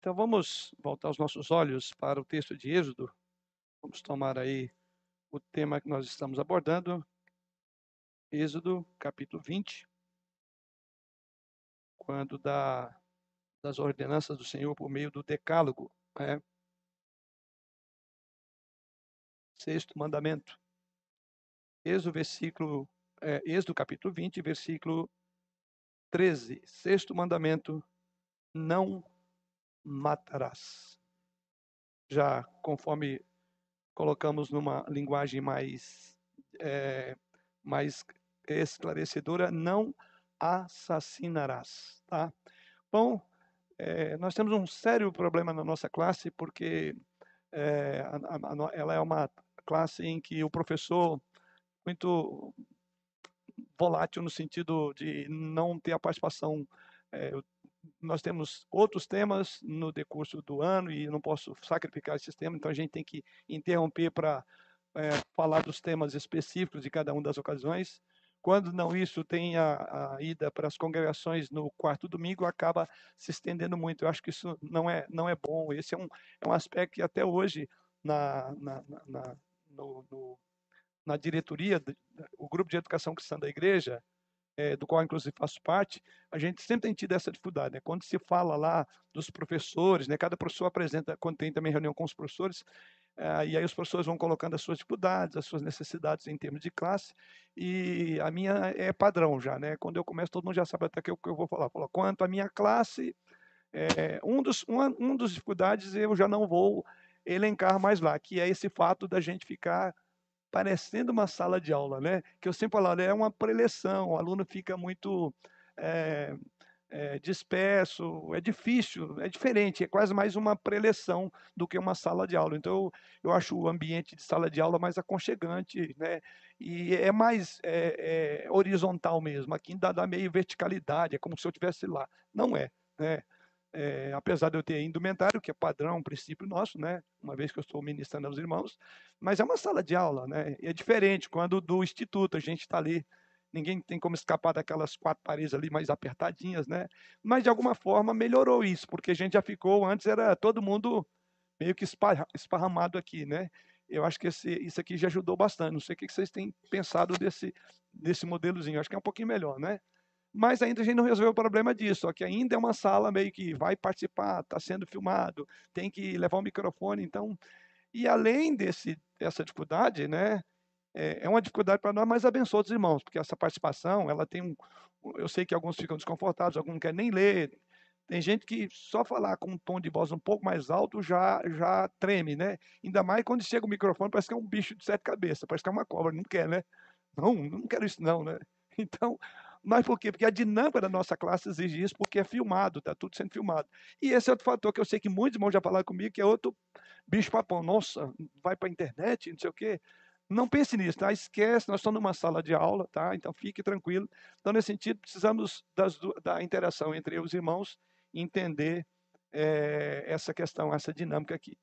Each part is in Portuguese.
Então vamos voltar os nossos olhos para o texto de Êxodo. Vamos tomar aí o tema que nós estamos abordando. Êxodo, capítulo 20. Quando da, das ordenanças do Senhor por meio do decálogo. Né? Sexto mandamento. Êxodo, versículo, é, Êxodo capítulo 20, versículo 13. Sexto mandamento, não matarás. Já conforme colocamos numa linguagem mais, é, mais esclarecedora, não assassinarás. Tá? Bom, é, nós temos um sério problema na nossa classe, porque é, a, a, ela é uma classe em que o professor, muito volátil no sentido de não ter a participação é, nós temos outros temas no decurso do ano e não posso sacrificar esses temas, então a gente tem que interromper para é, falar dos temas específicos de cada uma das ocasiões. Quando não isso, tem a, a, ida para as congregações no quarto domingo, acaba se estendendo muito. Eu acho que isso não é, não é bom. Esse é um, é um aspecto que até hoje, na, na, na, no, no, na diretoria, o grupo de educação cristã da igreja, é, do qual inclusive faço parte, a gente sempre tem tido essa dificuldade. Né? Quando se fala lá dos professores, né? cada professor apresenta, quando tem também reunião com os professores, é, e aí os professores vão colocando as suas dificuldades, as suas necessidades em termos de classe, e a minha é padrão já, né? Quando eu começo, todo mundo já sabe até o que eu vou falar. Falo, quanto à minha classe, é, um, dos, uma, um dos dificuldades eu já não vou elencar mais lá, que é esse fato da gente ficar parecendo uma sala de aula, né? Que eu sempre falo, é uma preleção, o aluno fica muito é, é, disperso, é difícil, é diferente, é quase mais uma preleção do que uma sala de aula. Então, eu, eu acho o ambiente de sala de aula mais aconchegante, né? E é mais é, horizontal mesmo. Aqui dá, dá meio verticalidade, é como se eu estivesse lá. Não é, né? É, apesar de eu ter indumentário, que é padrão, um princípio nosso, né? Uma vez que eu estou ministrando aos irmãos, mas é uma sala de aula, né? E é diferente quando do instituto a gente está ali, ninguém tem como escapar daquelas quatro paredes ali mais apertadinhas, né? Mas de alguma forma melhorou isso, porque a gente já ficou, antes era todo mundo meio que esparramado aqui, né? Eu acho que esse, isso aqui já ajudou bastante. Não sei o que vocês têm pensado desse, desse modelozinho. Acho que é um pouquinho melhor, né? Mas ainda a gente não resolveu o problema disso, só que ainda é uma sala meio que vai participar, está sendo filmado, tem que levar o microfone, então, e além desse, dessa dificuldade, né, é, é uma dificuldade para nós, mas abençoa os irmãos, porque essa participação, ela tem um, eu sei que alguns ficam desconfortáveis, alguns não querem nem ler, tem gente que só falar com um tom de voz um pouco mais alto já já treme, né? Ainda mais quando chega o microfone, parece que é um bicho de sete cabeças, parece que é uma cobra, não quer, né? Não, não quero isso não, né? Então, mas por quê? Porque a dinâmica da nossa classe exige isso, porque é filmado, está tudo sendo filmado. E esse é outro fator que eu sei que muitos irmãos já falaram comigo, que é outro bicho-papão. Nossa, vai para a internet, não sei o quê. Não pense nisso, tá? Esquece, nós estamos numa sala de aula, tá? Então fique tranquilo. Então, nesse sentido, precisamos das, da interação entre os irmãos entender é, essa questão, essa dinâmica aqui.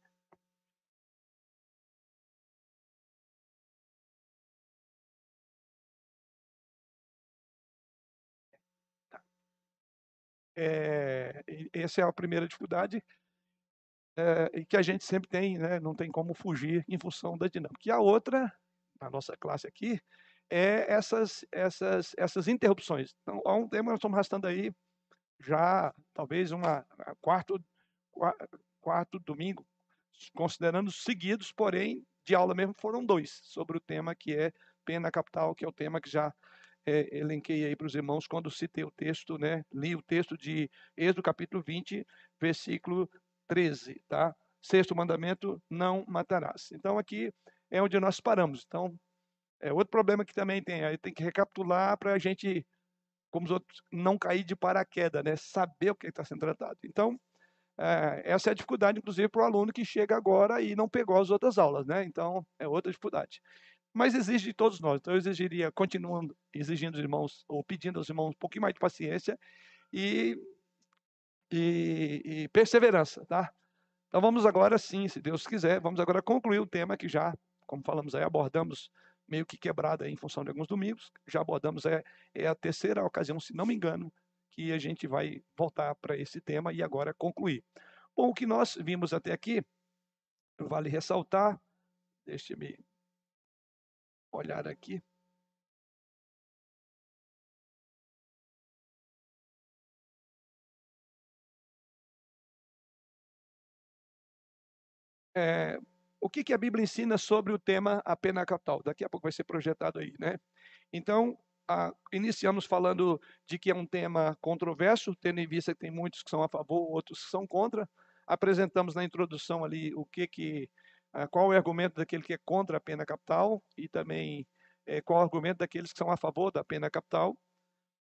É, essa é a primeira dificuldade é, que a gente sempre tem, né, não tem como fugir em função da dinâmica. E a outra, na nossa classe aqui, é essas, essas, essas interrupções. Então, há um tempo nós estamos arrastando aí já talvez uma quarto, quarto domingo, considerando seguidos, porém de aula mesmo foram dois sobre o tema que é pena capital, que é o tema que já é, elenquei aí para os irmãos quando citei o texto, né? Li o texto de Êxodo capítulo 20, versículo 13, tá? Sexto mandamento, não matarás. Então aqui é onde nós paramos. Então, é outro problema que também tem, aí tem que recapitular para a gente, como os outros, não cair de paraquedas, né? Saber o que está sendo tratado. Então, é, essa é a dificuldade, inclusive, para o aluno que chega agora e não pegou as outras aulas, né? Então, é outra dificuldade mas exige de todos nós. Então, eu exigiria, continuando exigindo os irmãos, ou pedindo aos irmãos um pouquinho mais de paciência e, e, e perseverança, tá? Então, vamos agora sim, se Deus quiser, vamos agora concluir o tema que já, como falamos aí, abordamos meio que quebrado em função de alguns domingos, já abordamos, é, é a terceira ocasião, se não me engano, que a gente vai voltar para esse tema e agora concluir. Bom, o que nós vimos até aqui, vale ressaltar, deixe-me olhar aqui. É, o que, que a Bíblia ensina sobre o tema a pena capital? Daqui a pouco vai ser projetado aí, né? Então, a, iniciamos falando de que é um tema controverso, tendo em vista que tem muitos que são a favor, outros que são contra. Apresentamos na introdução ali o que que, qual é o argumento daquele que é contra a pena capital e também é, qual é o argumento daqueles que são a favor da pena capital.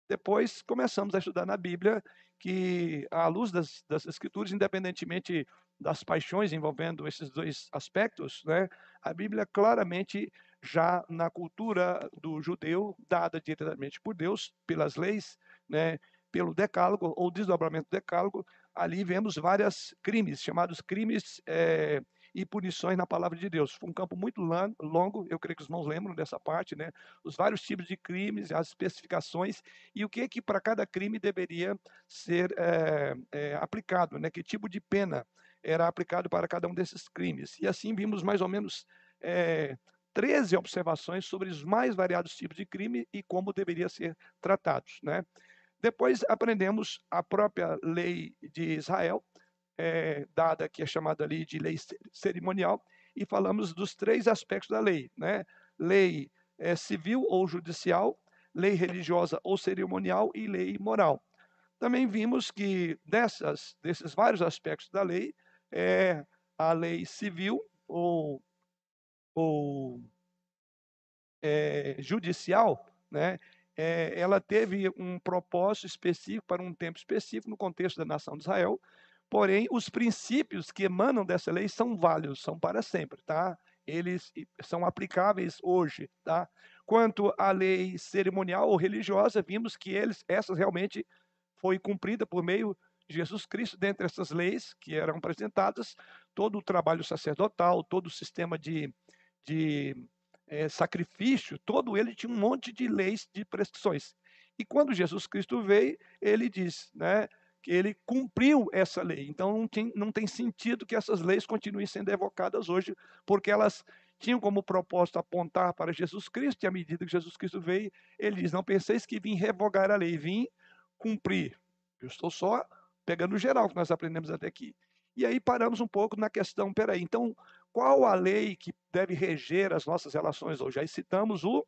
Depois começamos a estudar na Bíblia que, à luz das, das Escrituras, independentemente das paixões envolvendo esses dois aspectos, né, a Bíblia claramente já na cultura do judeu, dada diretamente por Deus, pelas leis, né, pelo decálogo ou desdobramento do decálogo, ali vemos vários crimes, chamados crimes é, e punições na palavra de Deus. Foi um campo muito longo, eu creio que os irmãos lembram dessa parte, né? Os vários tipos de crimes, as especificações e o que que para cada crime deveria ser é, é, aplicado, né? Que tipo de pena era aplicado para cada um desses crimes. E assim vimos mais ou menos é, 13 observações sobre os mais variados tipos de crime e como deveriam ser tratados. Né? Depois aprendemos a própria lei de Israel, é, dada que é chamada ali de lei cerimonial, e falamos dos três aspectos da lei, né? Lei é, civil ou judicial, lei religiosa ou cerimonial e lei moral. Também vimos que dessas, desses vários aspectos da lei, é a lei civil ou, ou é, judicial, né? É, ela teve um propósito específico para um tempo específico no contexto da nação de Israel, porém os princípios que emanam dessa lei são válidos, são para sempre, tá? Eles são aplicáveis hoje, tá? Quanto à lei cerimonial ou religiosa, vimos que eles, essas realmente foi cumprida por meio Jesus Cristo, dentre essas leis que eram apresentadas, todo o trabalho sacerdotal, todo o sistema de, de é, sacrifício, todo ele tinha um monte de leis, de prescrições. E quando Jesus Cristo veio, ele diz né, ele cumpriu essa lei. Então não tem, não tem sentido que essas leis continuem sendo evocadas hoje, porque elas tinham como propósito apontar para Jesus Cristo, e à medida que Jesus Cristo veio, ele diz: Não penseis que vim revogar a lei, vim cumprir. Eu estou só pegando o geral que nós aprendemos até aqui. E aí paramos um pouco na questão, peraí, então qual a lei que deve reger as nossas relações hoje? Aí citamos o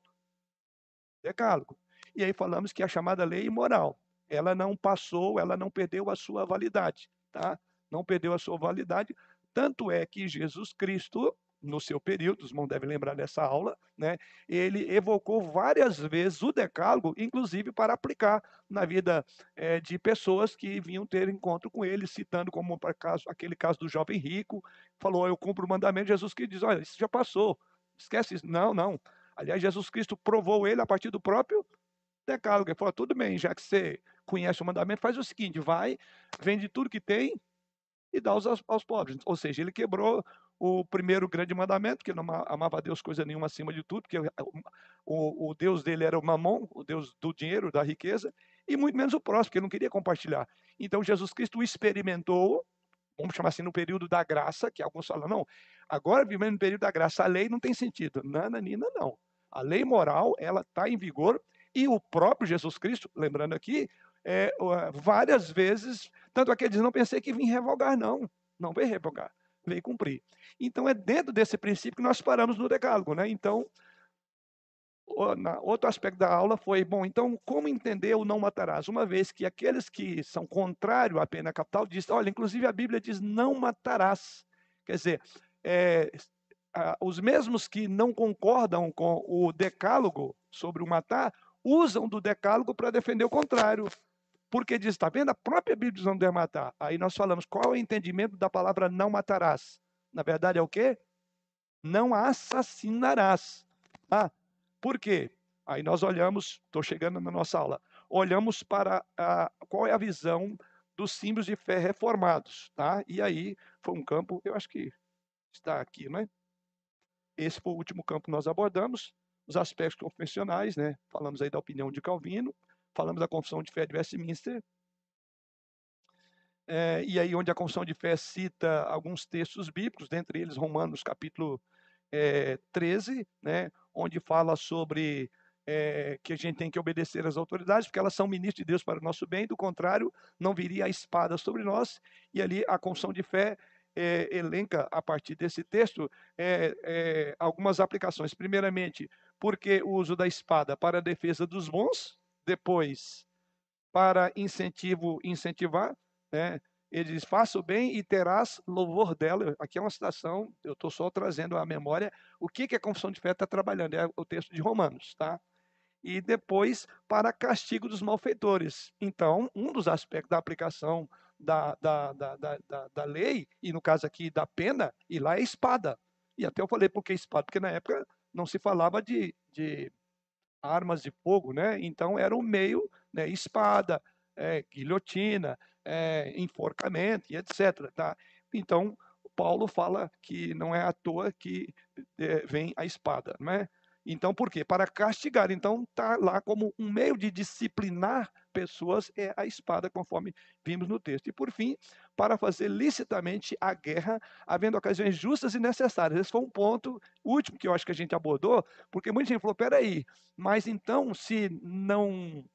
decálogo. E aí falamos que a chamada lei moral, ela não passou, ela não perdeu a sua validade, tá? Não perdeu a sua validade, tanto é que Jesus Cristo no seu período, os irmãos devem lembrar dessa aula, né? ele evocou várias vezes o decálogo, inclusive para aplicar na vida é, de pessoas que vinham ter encontro com ele, citando como para caso, aquele caso do jovem rico, falou, eu cumpro o mandamento, Jesus que diz, olha, isso já passou, esquece isso. Não, não. Aliás, Jesus Cristo provou ele a partir do próprio decálogo. Ele falou, tudo bem, já que você conhece o mandamento, faz o seguinte, vai, vende tudo que tem e dá aos, aos pobres. Ou seja, ele quebrou o primeiro grande mandamento, que não amava a Deus coisa nenhuma acima de tudo, porque o, o, Deus dele era o mamon, o Deus do dinheiro, da riqueza, e muito menos o próximo, porque ele não queria compartilhar. Então Jesus Cristo experimentou, vamos chamar assim, no período da graça, que alguns falam, não, agora vivendo no período da graça, a lei não tem sentido. Nananina, não. A lei moral, ela está em vigor, e o próprio Jesus Cristo, lembrando aqui, é, várias vezes, tanto aqueles não pensei que vim revogar, não. Não veio revogar veio cumprir. Então, é dentro desse princípio que nós paramos no decálogo. Né? Então, outro aspecto da aula foi, bom, então, como entender o não matarás? Uma vez que aqueles que são contrários à pena capital dizem, olha, inclusive a Bíblia diz não matarás. Quer dizer, é, os mesmos que não concordam com o decálogo sobre o matar, usam do decálogo para defender o contrário. Porque diz, está vendo? A própria Bíblia diz não deve matar. Aí nós falamos, qual é o entendimento da palavra não matarás? Na verdade é o quê? Não assassinarás. Ah, por quê? Aí nós olhamos, estou chegando na nossa aula, olhamos para a, qual é a visão dos símbolos de fé reformados, tá? E aí foi um campo, eu acho que está aqui, não é? Esse foi o último campo que nós abordamos, os aspectos confessionais, né? Falamos aí da opinião de Calvino, falamos da Confissão de Fé de Westminster. é, e aí onde a confissão de fé cita alguns textos bíblicos, dentre eles Romanos capítulo é, 13, né, onde fala sobre é, que a gente tem que obedecer às autoridades, porque elas são ministros de Deus para o nosso bem, do contrário, não viria a espada sobre nós, e ali a confissão de fé é, elenca, a partir desse texto, é, algumas aplicações. Primeiramente, porque o uso da espada para a defesa dos bons, depois, para incentivo, incentivar, né? Ele diz: faça o bem e terás louvor dela. Aqui é uma citação, eu estou só trazendo à memória o que, que a confissão de fé está trabalhando, é o texto de Romanos, tá? E depois, para castigo dos malfeitores. Então, um dos aspectos da aplicação da, da, da, da, da lei, e no caso aqui da pena, e lá é espada. E até eu falei por que espada, porque na época não se falava de, de armas de fogo, né? Então era o meio, né? espada, é, guilhotina, é, enforcamento e etc. Tá? Então, Paulo fala que não é à toa que é, vem a espada, não é? Então, por quê? Para castigar. Então, está lá como um meio de disciplinar pessoas é a espada, conforme vimos no texto. E, por fim, para fazer licitamente a guerra, havendo ocasiões justas e necessárias. Esse foi um ponto último que eu acho que a gente abordou, porque muita gente falou: peraí, mas então, se não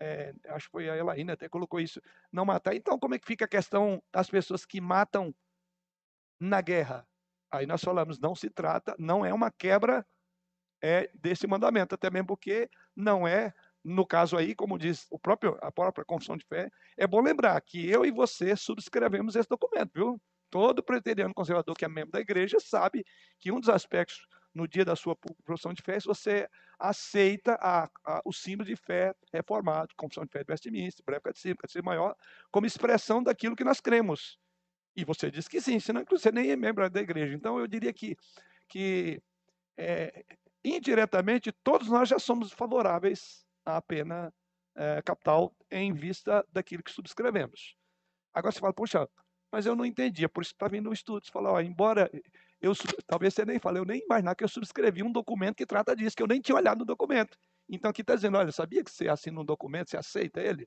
é, acho que foi a Elaine até colocou isso, não matar. Então, como é que fica a questão das pessoas que matam na guerra? Aí nós falamos, não se trata, não é uma quebra é, desse mandamento, até mesmo porque não é, no caso aí, como diz o próprio, a própria confissão de fé, é bom lembrar que eu e você subscrevemos esse documento, viu? Todo preteriano conservador que é membro da igreja sabe que um dos aspectos no dia da sua profissão de fé, se você aceita a, a, o símbolo de fé reformado, confissão de fé de Westminster, breve catecismo, catecismo maior, como expressão daquilo que nós cremos. E você diz que sim, senão você nem é membro da igreja. Então eu diria que, que é, indiretamente todos nós já somos favoráveis à pena é, capital em vista daquilo que subscrevemos. Agora você fala, puxa, mas eu não entendia, por isso está vindo o estudo. Você fala, ó, embora eu, talvez você nem fale, eu nem imaginar que eu subscrevi um documento que trata disso, que eu nem tinha olhado no documento. Então aqui está dizendo, olha, sabia que você assina um documento, você aceita ele?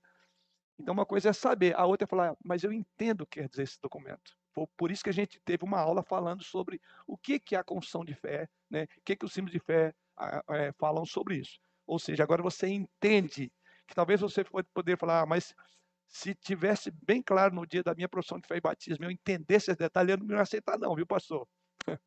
Então uma coisa é saber, a outra é falar, mas eu entendo o que quer dizer esse documento. Foi por isso que a gente teve uma aula falando sobre o que, que é a confissão de fé, né? o que, que os símbolos de fé é, falam sobre isso. Ou seja, agora você entende que talvez você pode poder falar, ah, mas se tivesse bem claro no dia da minha profissão de fé e batismo, eu entendesse esse detalhe, eu não ia aceitar não, viu pastor?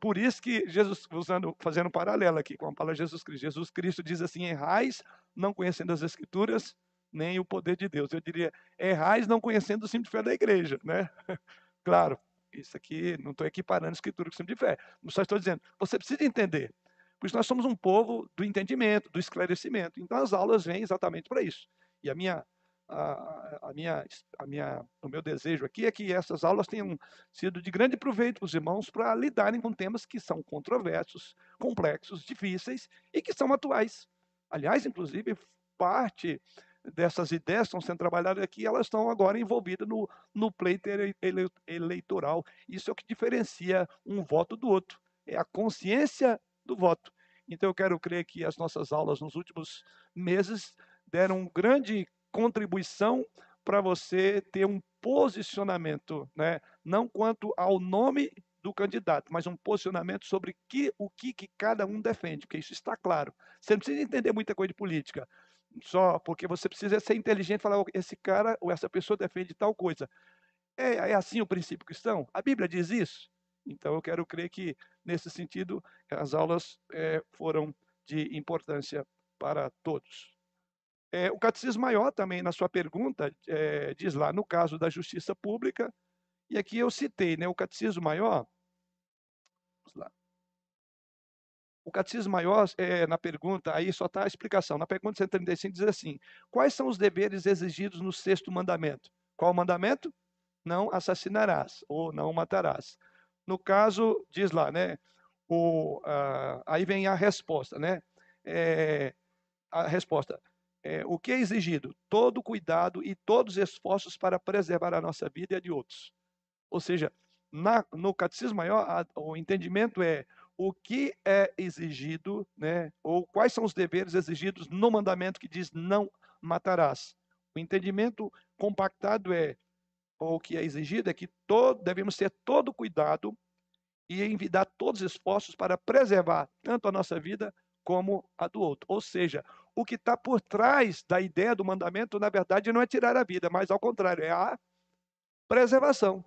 Por isso que Jesus, usando, fazendo um paralelo aqui com a palavra Jesus Cristo, Jesus Cristo diz assim: errais não conhecendo as Escrituras, nem o poder de Deus. Eu diria, errais não conhecendo o símbolo de fé da igreja, né? Claro, isso aqui, não estou equiparando Escritura com o símbolo de fé, só estou dizendo, você precisa entender. Por isso nós somos um povo do entendimento, do esclarecimento. Então as aulas vêm exatamente para isso. E a minha a, a, minha, a minha, o meu desejo aqui é que essas aulas tenham sido de grande proveito para os irmãos para lidarem com temas que são controversos, complexos, difíceis e que são atuais. Aliás, inclusive, parte dessas ideias estão sendo trabalhadas aqui, elas estão agora envolvidas no, no pleito eleitoral. Isso é o que diferencia um voto do outro, é a consciência do voto. Então, eu quero crer que as nossas aulas nos últimos meses deram grande contribuição para você ter um posicionamento, né? não quanto ao nome do candidato, mas um posicionamento sobre que, o que, que cada um defende, porque isso está claro. Você não precisa entender muita coisa de política, só porque você precisa ser inteligente e falar, esse cara ou essa pessoa defende tal coisa. É, é assim o princípio cristão? A Bíblia diz isso? Então eu quero crer que, nesse sentido, as aulas é, foram de importância para todos. É, o Catecismo Maior também, na sua pergunta, é, diz lá, no caso da justiça pública, e aqui eu citei, né, o Catecismo Maior, vamos lá. O Catecismo Maior, é, na pergunta, aí só está a explicação, na pergunta 135 diz assim, quais são os deveres exigidos no sexto mandamento? Qual o mandamento? Não assassinarás, ou não matarás. No caso, diz lá, né, o, aí vem a resposta, né, é, a resposta, é, o que é exigido? Todo cuidado e todos os esforços para preservar a nossa vida e a de outros. Ou seja, na, no catecismo maior, a, o entendimento é o que é exigido, né, ou quais são os deveres exigidos no mandamento que diz não matarás. O entendimento compactado é ou o que é exigido é que todo, devemos ter todo cuidado e envidar todos os esforços para preservar tanto a nossa vida como a do outro. Ou seja, o que está por trás da ideia do mandamento, na verdade, não é tirar a vida, mas ao contrário, é a preservação.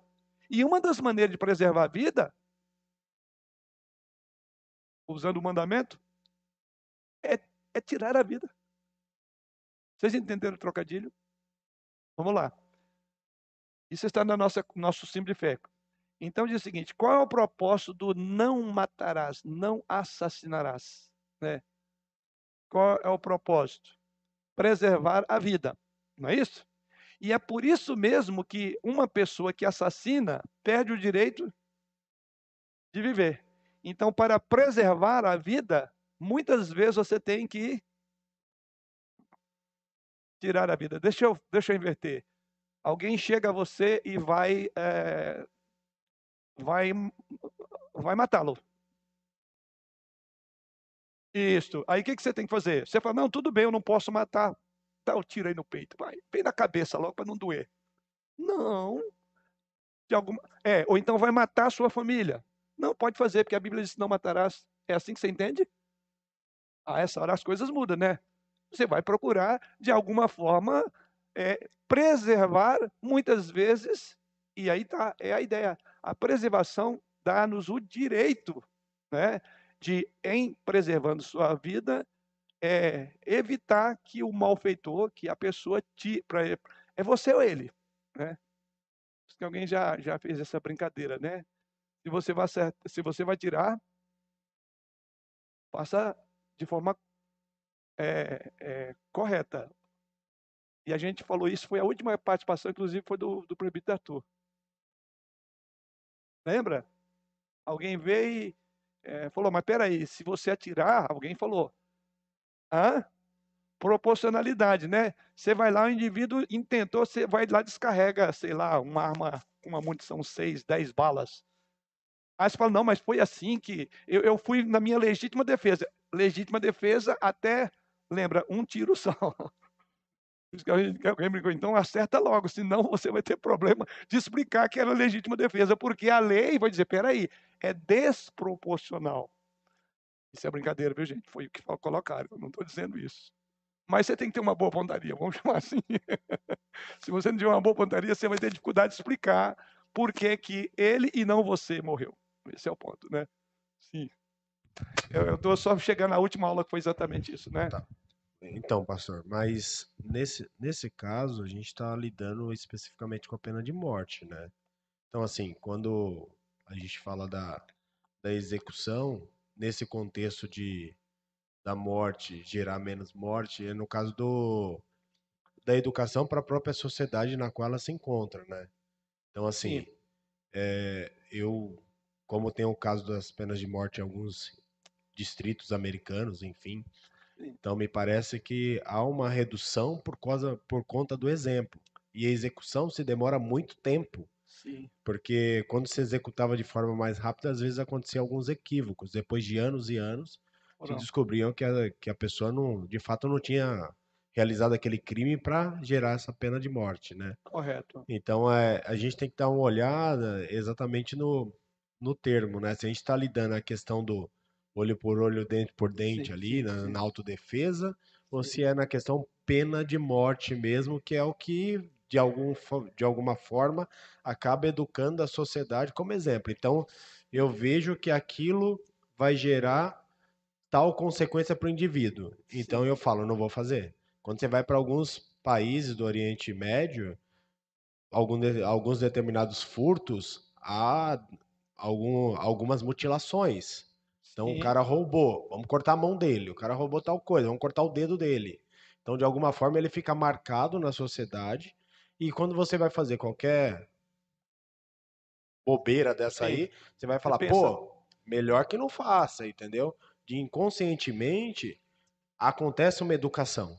E uma das maneiras de preservar a vida, usando o mandamento, é, é tirar a vida. Vocês entenderam o trocadilho? Vamos lá. Isso está no nosso, nosso símbolo de fé. Então diz o seguinte: qual é o propósito do não matarás, não assassinarás? Né? Qual é o propósito? Preservar a vida, não é isso? E é por isso mesmo que uma pessoa que assassina perde o direito de viver. Então, para preservar a vida, muitas vezes você tem que tirar a vida. Deixa eu, deixa eu inverter. Alguém chega a você e vai, é, vai, vai matá-lo. Isso. Aí o que, que você tem que fazer? Você fala, não, tudo bem, eu não posso matar. Dá o tiro aí no peito. Vai, bem na cabeça logo para não doer. Não. De alguma... É, ou então vai matar a sua família. Não, pode fazer, porque a Bíblia diz não matarás. É assim que você entende? A essa hora as coisas mudam, né? Você vai procurar, de alguma forma, é, preservar, muitas vezes, e aí tá, é a ideia, a preservação dá-nos o direito, né, de, em preservando sua vida, é, evitar que o malfeitor, que a pessoa te. Pra, é você ou ele. Né? que alguém já, já fez essa brincadeira, né? Se você vai, se você vai tirar, faça de forma é, é, correta. E a gente falou isso, foi a última participação, inclusive, foi do, do Proibido Arthur. Lembra? Alguém veio e é, falou, mas peraí, se você atirar, alguém falou, hã? Proporcionalidade, né? Você vai lá, o indivíduo intentou, você vai lá descarrega, sei lá, uma arma uma munição 6, 10 balas. Aí você fala, não, mas foi assim que eu, eu fui na minha legítima defesa. Legítima defesa até, lembra, um tiro só. Então acerta logo, senão você vai ter problema de explicar que era legítima defesa, porque a lei vai dizer, peraí, é desproporcional. Isso é brincadeira, viu, gente? Foi o que colocaram, eu não estou dizendo isso. Mas você tem que ter uma boa pontaria, vamos chamar assim. Se você não tiver uma boa pontaria, você vai ter dificuldade de explicar por que, que ele e não você morreu. Esse é o ponto, né? Sim. Eu estou só chegando na última aula que foi exatamente isso, né? Tá. Então, pastor, mas nesse, nesse caso a gente está lidando especificamente com a pena de morte, né? Então, assim, quando a gente fala da, da execução, nesse contexto de da morte gerar menos morte, é no caso do da educação para a própria sociedade na qual ela se encontra, né? Então, assim, é, eu, como tem o caso das penas de morte em alguns distritos americanos, enfim, então me parece que há uma redução por causa por conta do exemplo. E a execução se demora muito tempo. Sim. Porque quando se executava de forma mais rápida, às vezes acontecia alguns equívocos. Depois de anos e anos, se descobriam que a, que a pessoa não, de fato não tinha realizado aquele crime para gerar essa pena de morte, né? Correto. Então é, a gente tem que dar uma olhada exatamente no, no termo, né? Se a gente está lidando a questão do olho por olho, dente por dente sim, ali, sim, na, sim. na, autodefesa, ou se é na questão pena de morte mesmo, que é o que, de, algum, de alguma forma, acaba educando a sociedade como exemplo. Então, eu vejo que aquilo vai gerar tal consequência para o indivíduo. Então, eu falo, não vou fazer. Quando você vai para alguns países do Oriente Médio, algum, alguns determinados furtos, há algum, algumas mutilações. Então Sim. o cara roubou, vamos cortar a mão dele. O cara roubou tal coisa, vamos cortar o dedo dele. Então, de alguma forma, ele fica marcado na sociedade. E quando você vai fazer qualquer bobeira dessa Sim. aí, você vai falar, você pô, melhor que não faça, entendeu? De inconscientemente acontece uma educação.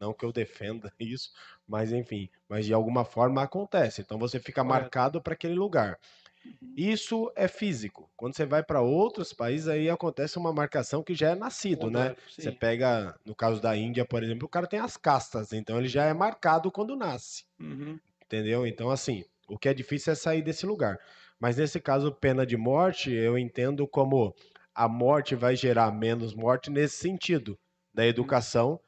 Não que eu defenda isso, mas enfim, mas de alguma forma acontece. Então você fica marcado para aquele lugar. Uhum. Isso é físico. Quando você vai para outros países, aí acontece uma marcação que já é nascido, né? Você pega, no caso da Índia, por exemplo, o cara tem as castas, então ele já é marcado quando nasce. Uhum. Entendeu? Então, assim, O que é difícil é sair desse lugar. Mas nesse caso, pena de morte, eu entendo como a morte vai gerar menos morte nesse sentido, da uhum. educação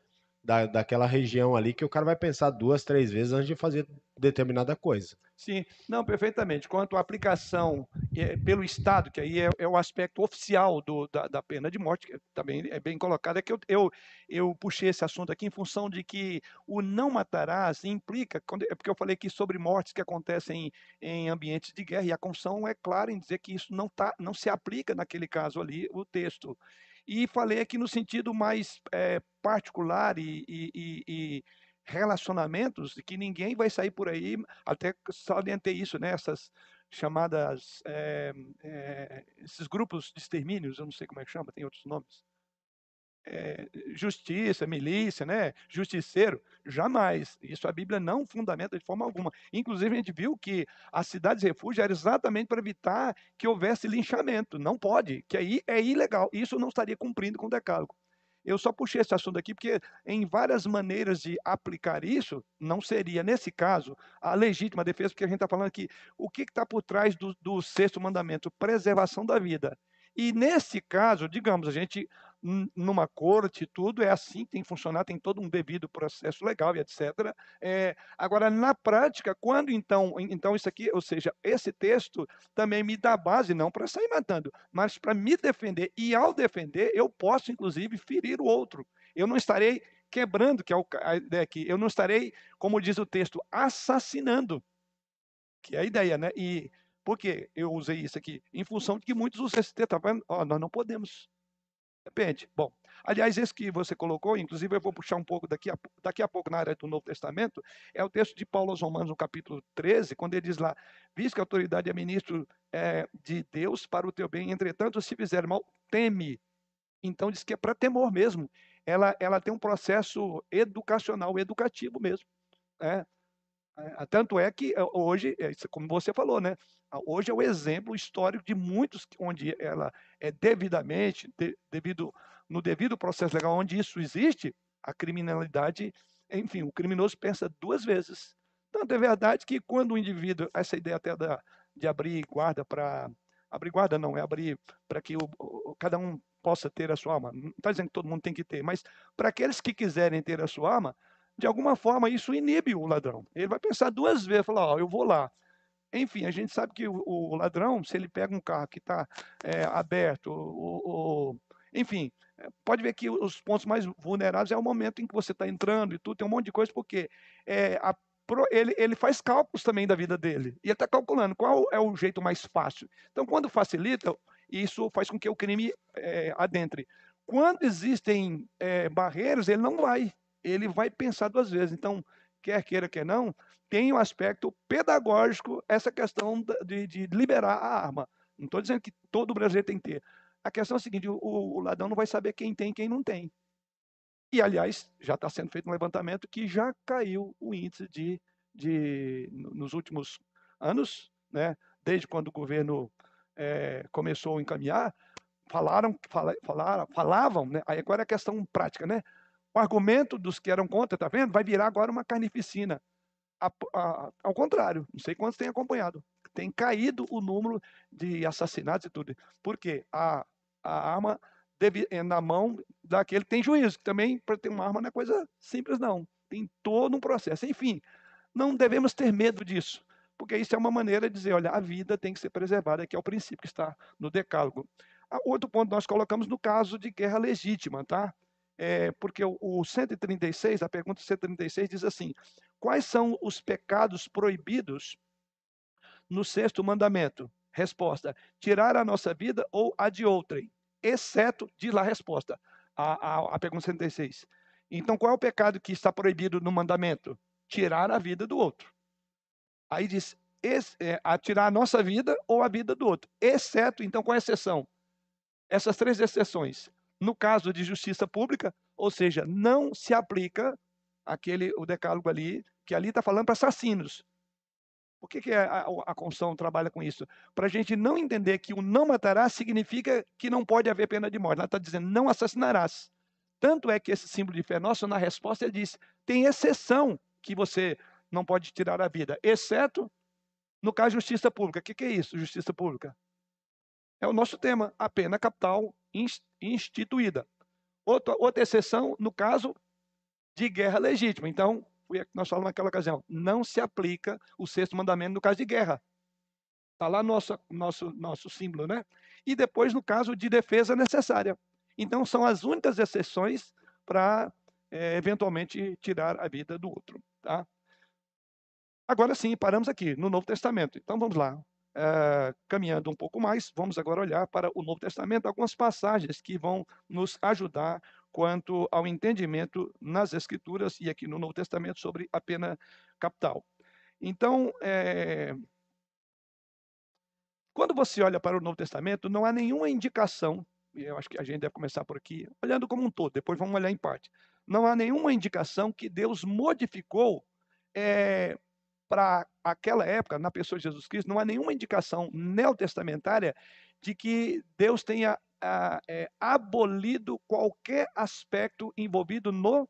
da, daquela região ali, que o cara vai pensar duas, três vezes antes de fazer determinada coisa. Sim, não, perfeitamente. Quanto à aplicação é, pelo Estado, que aí é, é o aspecto oficial do, da, da, pena de morte, que também é bem colocado, é que eu, eu, eu, puxei esse assunto aqui em função de que o não matarás implica, é porque eu falei aqui sobre mortes que acontecem em, em ambientes de guerra, e a Constituição é clara em dizer que isso não, tá, não se aplica naquele caso ali, o texto. E falei aqui no sentido mais é, particular e, e, e relacionamentos que ninguém vai sair por aí, até salientei isso, né? Essas chamadas, é, é, esses grupos de extermínios, eu não sei como é que chama, tem outros nomes. É, justiça, milícia, né? Justiceiro, jamais. Isso a Bíblia não fundamenta de forma alguma. Inclusive, a gente viu que as cidades refúgio era exatamente para evitar que houvesse linchamento. Não pode, que aí é ilegal. Isso não estaria cumprindo com o decálogo. Eu só puxei esse assunto aqui porque, em várias maneiras de aplicar isso, não seria, nesse caso, a legítima defesa, porque a gente está falando aqui, o que está por trás do, do sexto mandamento? Preservação da vida. E nesse caso, digamos, a gente numa corte, tudo é assim, tem que funcionar, tem todo um devido processo legal e etc. É, agora, na prática, quando então, então isso aqui, ou seja, esse texto também me dá base não para sair matando, mas para me defender. E ao defender, eu posso, inclusive, ferir o outro. Eu não estarei quebrando, que é a ideia aqui, eu não estarei, como diz o texto, assassinando, que é a ideia, né? E por que eu usei isso aqui? Em função de que muitos usam esse texto, tá vendo? Nós não podemos Depende. Bom, aliás, esse que você colocou, inclusive eu vou puxar um pouco daqui a, daqui a pouco na área do Novo Testamento, é o texto de Paulo aos Romanos, no capítulo 13, quando ele diz lá, visto que a autoridade é ministro é, de Deus para o teu bem, entretanto, se fizer mal, teme. Então diz que é para temor mesmo. Ela, ela tem um processo educacional, educativo mesmo. Né? É, tanto é que é, hoje, é, como você falou, né? Hoje é o exemplo histórico de muitos onde ela é devidamente, de, devido no devido processo legal, onde isso existe, a criminalidade, enfim, o criminoso pensa duas vezes. Tanto é verdade que quando o indivíduo, essa ideia até da, de abrir guarda para abrir guarda não, é abrir para que o, o, cada um possa ter a sua arma. Não está dizendo que todo mundo tem que ter, mas para aqueles que quiserem ter a sua arma, de alguma forma isso inibe o ladrão. Ele vai pensar duas vezes, falar, ó, eu vou lá. Enfim, a gente sabe que o, o ladrão, se ele pega um carro que está é, aberto, o, enfim, é, pode ver que os pontos mais vulneráveis é o momento em que você está entrando e tudo, tem um monte de coisa, porque é, a, ele, ele faz cálculos também da vida dele. E está calculando qual é o jeito mais fácil. Então, quando facilita, isso faz com que o crime é, adentre. Quando existem é, barreiras, ele não vai ele vai pensar duas vezes. Então, quer queira, quer não, tem o um aspecto pedagógico essa questão de, de liberar a arma. Não estou dizendo que todo brasileiro tem que ter. A questão é a seguinte: o, o ladrão não vai saber quem tem e quem não tem. E, aliás, já está sendo feito um levantamento que já caiu o índice de, de nos últimos anos, né, desde quando o governo é, começou a encaminhar, falaram, falaram, falavam, né, aí agora é questão prática, né? O argumento dos que eram contra, tá vendo? Vai virar agora uma carnificina. A, a, ao contrário, não sei quantos têm acompanhado. Tem caído o número de assassinatos e tudo. Por quê? A, a arma deve, é na mão daquele que tem juízo. Também, para ter uma arma, não é coisa simples, não. Tem todo um processo. Enfim, não devemos ter medo disso, porque isso é uma maneira de dizer: olha, a vida tem que ser preservada, que é o princípio que está no Decálogo. Outro ponto nós colocamos no caso de guerra legítima, tá? É, porque o, o 136, a pergunta 136 diz assim: quais são os pecados proibidos no sexto mandamento? Resposta: tirar a nossa vida ou a de outrem, exceto, diz lá a resposta, a, a, a pergunta 136. Então, qual é o pecado que está proibido no mandamento? Tirar a vida do outro. Aí diz, é, a tirar a nossa vida ou a vida do outro, exceto, então, qual é exceção? Essas três exceções no caso de justiça pública, ou seja, não se aplica aquele o decálogo ali, que ali está falando para assassinos. Por que, que a, a, Constituição trabalha com isso? Para a gente não entender que o não matará significa que não pode haver pena de morte. Ela está dizendo, não assassinarás. Tanto é que esse símbolo de fé nosso, na resposta, diz: tem exceção que você não pode tirar a vida, exceto No caso, justiça pública. O que, que é isso, justiça pública? É o nosso tema, a pena capital instituída. Outra, outra exceção, no caso de guerra legítima. Então, foi nós falamos naquela ocasião. Não se aplica o sexto mandamento no caso de guerra. Está lá nosso, nosso, nosso símbolo, né? E depois, no caso de defesa necessária. Então, são as únicas exceções para, é, eventualmente, tirar a vida do outro. Tá? Agora sim, paramos aqui, no Novo Testamento. Então, vamos lá. É, caminhando um pouco mais, vamos agora olhar para o Novo Testamento, algumas passagens que vão nos ajudar quanto ao entendimento nas Escrituras e aqui no Novo Testamento sobre a pena capital. Então, é, quando você olha para o Novo Testamento, não há nenhuma indicação, e eu acho que a gente deve começar por aqui, olhando como um todo, depois vamos olhar em parte. Não há nenhuma indicação que Deus modificou é, para aquela época, na pessoa de Jesus Cristo, não há nenhuma indicação neotestamentária de que Deus tenha ah, é, abolido qualquer aspecto envolvido no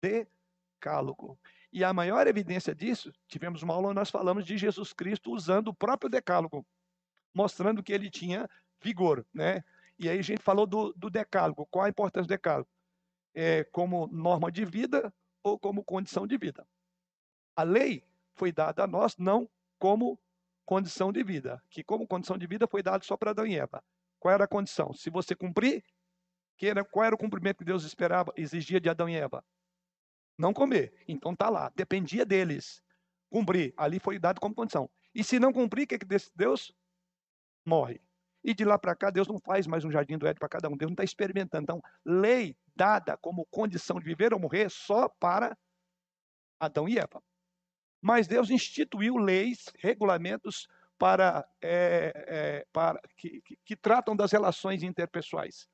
decálogo. E a maior evidência disso, tivemos uma aula onde nós falamos de Jesus Cristo usando o próprio decálogo, mostrando que ele tinha vigor, né? E aí a gente falou do, do decálogo. Qual a importância do decálogo? É, como norma de vida ou como condição de vida. A lei foi dada a nós não como condição de vida, que como condição de vida foi dado só para Adão e Eva. Qual era a condição? Se você cumprir, que era, qual era o cumprimento que Deus esperava, exigia de Adão e Eva? Não comer. Então tá lá, dependia deles. Cumprir, ali foi dado como condição. E se não cumprir, o que, que Deus morre? E de lá para cá, Deus não faz mais um jardim do Éden para cada um. Deus não está experimentando. Então, lei dada como condição de viver ou morrer só para Adão e Eva. Mas Deus instituiu leis, regulamentos para, é, é, para que, que, que, tratam das relações interpessoais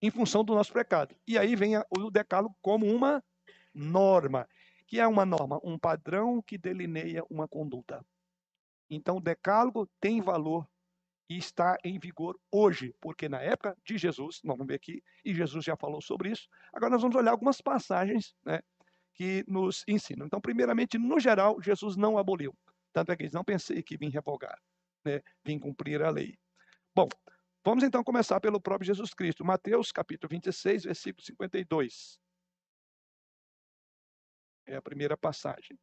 em função do nosso pecado. E aí vem o decálogo como uma norma, que é uma norma, um padrão que delineia uma conduta. Então, o decálogo tem valor e está em vigor hoje, porque na época de Jesus, nós vamos ver aqui, e Jesus já falou sobre isso. Agora nós vamos olhar algumas passagens né, que nos ensinam. Então, primeiramente, no geral, Jesus não aboliu. Tanto é que eles não pensei que vim revogar, né? vim cumprir a lei. Bom, vamos então começar pelo próprio Jesus Cristo. Mateus capítulo 26, versículo 52. É a primeira passagem.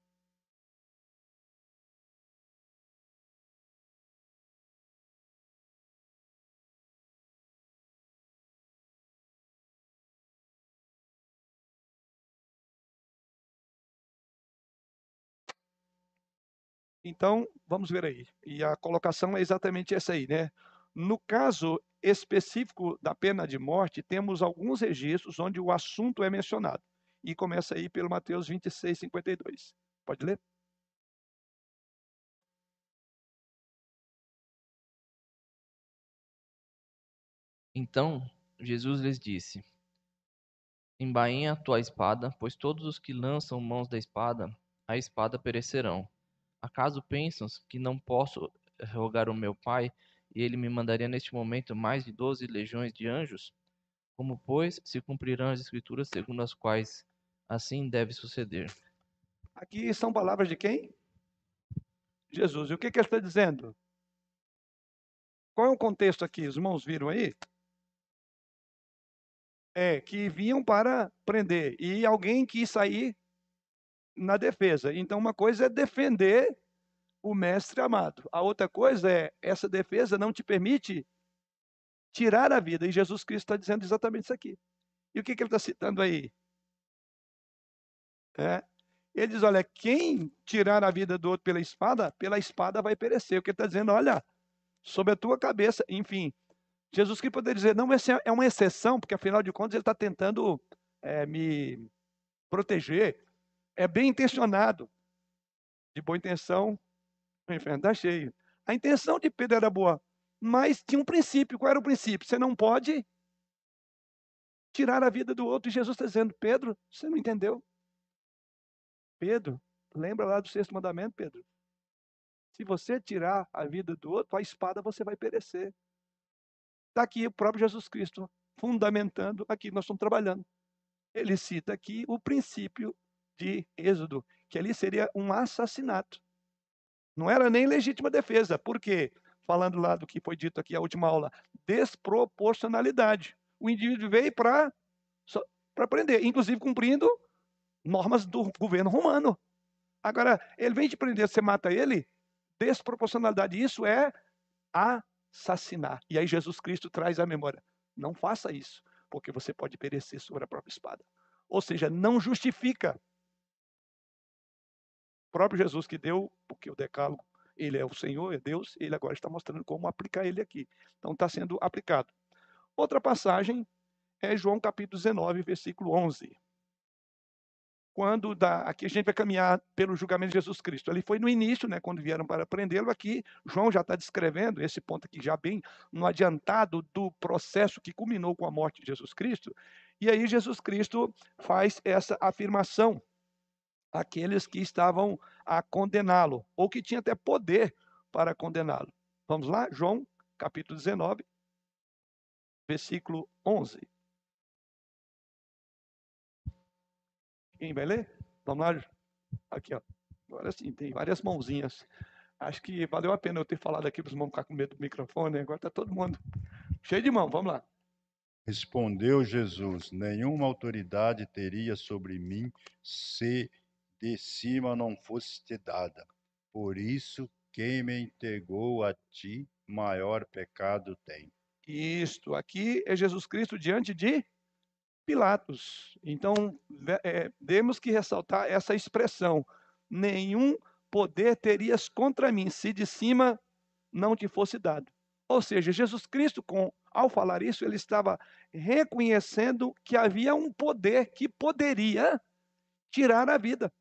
Então, vamos ver aí. E a colocação é exatamente essa aí, né? No caso específico da pena de morte, temos alguns registros onde o assunto é mencionado. E começa aí pelo Mateus 26, 52. Pode ler? Então Jesus lhes disse: Embainha a tua espada, pois todos os que lançam mãos da espada, a espada perecerão. Acaso pensas que não posso rogar o meu Pai, e ele me mandaria neste momento mais de doze legiões de anjos? Como, pois, se cumprirão as escrituras segundo as quais assim deve suceder? Aqui são palavras de quem? Jesus. E o que, que ele está dizendo? Qual é o contexto aqui? Os irmãos viram aí? É que vinham para prender e alguém quis sair na defesa. Então, uma coisa é defender o mestre amado. A outra coisa é essa defesa não te permite tirar a vida. E Jesus Cristo está dizendo exatamente isso aqui. E o que, que ele está citando aí? É, ele diz: olha, quem tirar a vida do outro pela espada, pela espada vai perecer. O que ele está dizendo, olha, sobre a tua cabeça, enfim. Jesus Cristo poderia dizer, não, essa é uma exceção, porque afinal de contas ele está tentando é, me proteger é bem intencionado. De boa intenção, o inferno está cheio. A intenção de Pedro era boa, mas tinha um princípio. Qual era o princípio? Você não pode tirar a vida do outro. E Jesus está dizendo, Pedro, você não entendeu? Pedro, lembra lá do sexto mandamento, Pedro? Se você tirar a vida do outro, a espada você vai perecer. Está aqui o próprio Jesus Cristo fundamentando aqui, nós estamos trabalhando. Ele cita aqui o princípio de Êxodo, que ali seria um assassinato. Não era nem legítima defesa. Por quê? Falando lá do que foi dito aqui a última aula, desproporcionalidade. O indivíduo veio para para prender, inclusive cumprindo normas do governo romano. Agora, ele vem te prender, você mata ele, desproporcionalidade. Isso é assassinar. E aí Jesus Cristo traz a memória. Não faça isso, porque você pode perecer sobre a própria espada. Ou seja, não justifica. Próprio Jesus que deu, porque o decálogo, ele é o Senhor, é Deus, ele agora está mostrando como aplicar ele aqui. Então está sendo aplicado. Outra passagem é João capítulo 19, versículo 11 quando da, aqui a gente vai caminhar pelo julgamento de Jesus Cristo. Ele foi no início, né, quando vieram para prendê-lo. Aqui, João já está descrevendo esse ponto aqui, já bem no adiantado do processo que culminou com a morte de Jesus Cristo. E aí, Jesus Cristo faz essa afirmação àqueles que estavam a condená-lo, ou que tinham até poder para condená-lo. Vamos lá? João, capítulo 19, versículo 11. Quem vai ler? Vamos lá. Aqui, ó. Agora sim, tem várias mãozinhas. Acho que valeu a pena eu ter falado aqui para os irmãos ficar com medo do microfone. Agora está todo mundo cheio de mão. Vamos lá. Respondeu Jesus: Nenhuma autoridade teria sobre mim se de cima não fosse te dada. Por isso, quem me entregou a ti, maior pecado tem. Isto aqui é Jesus Cristo diante de Pilatos. Então, é, temos que ressaltar essa expressão: nenhum poder terias contra mim, se de cima não te fosse dado. Ou seja, Jesus Cristo, com, ao falar isso, ele estava reconhecendo que havia um poder que poderia tirar a vida.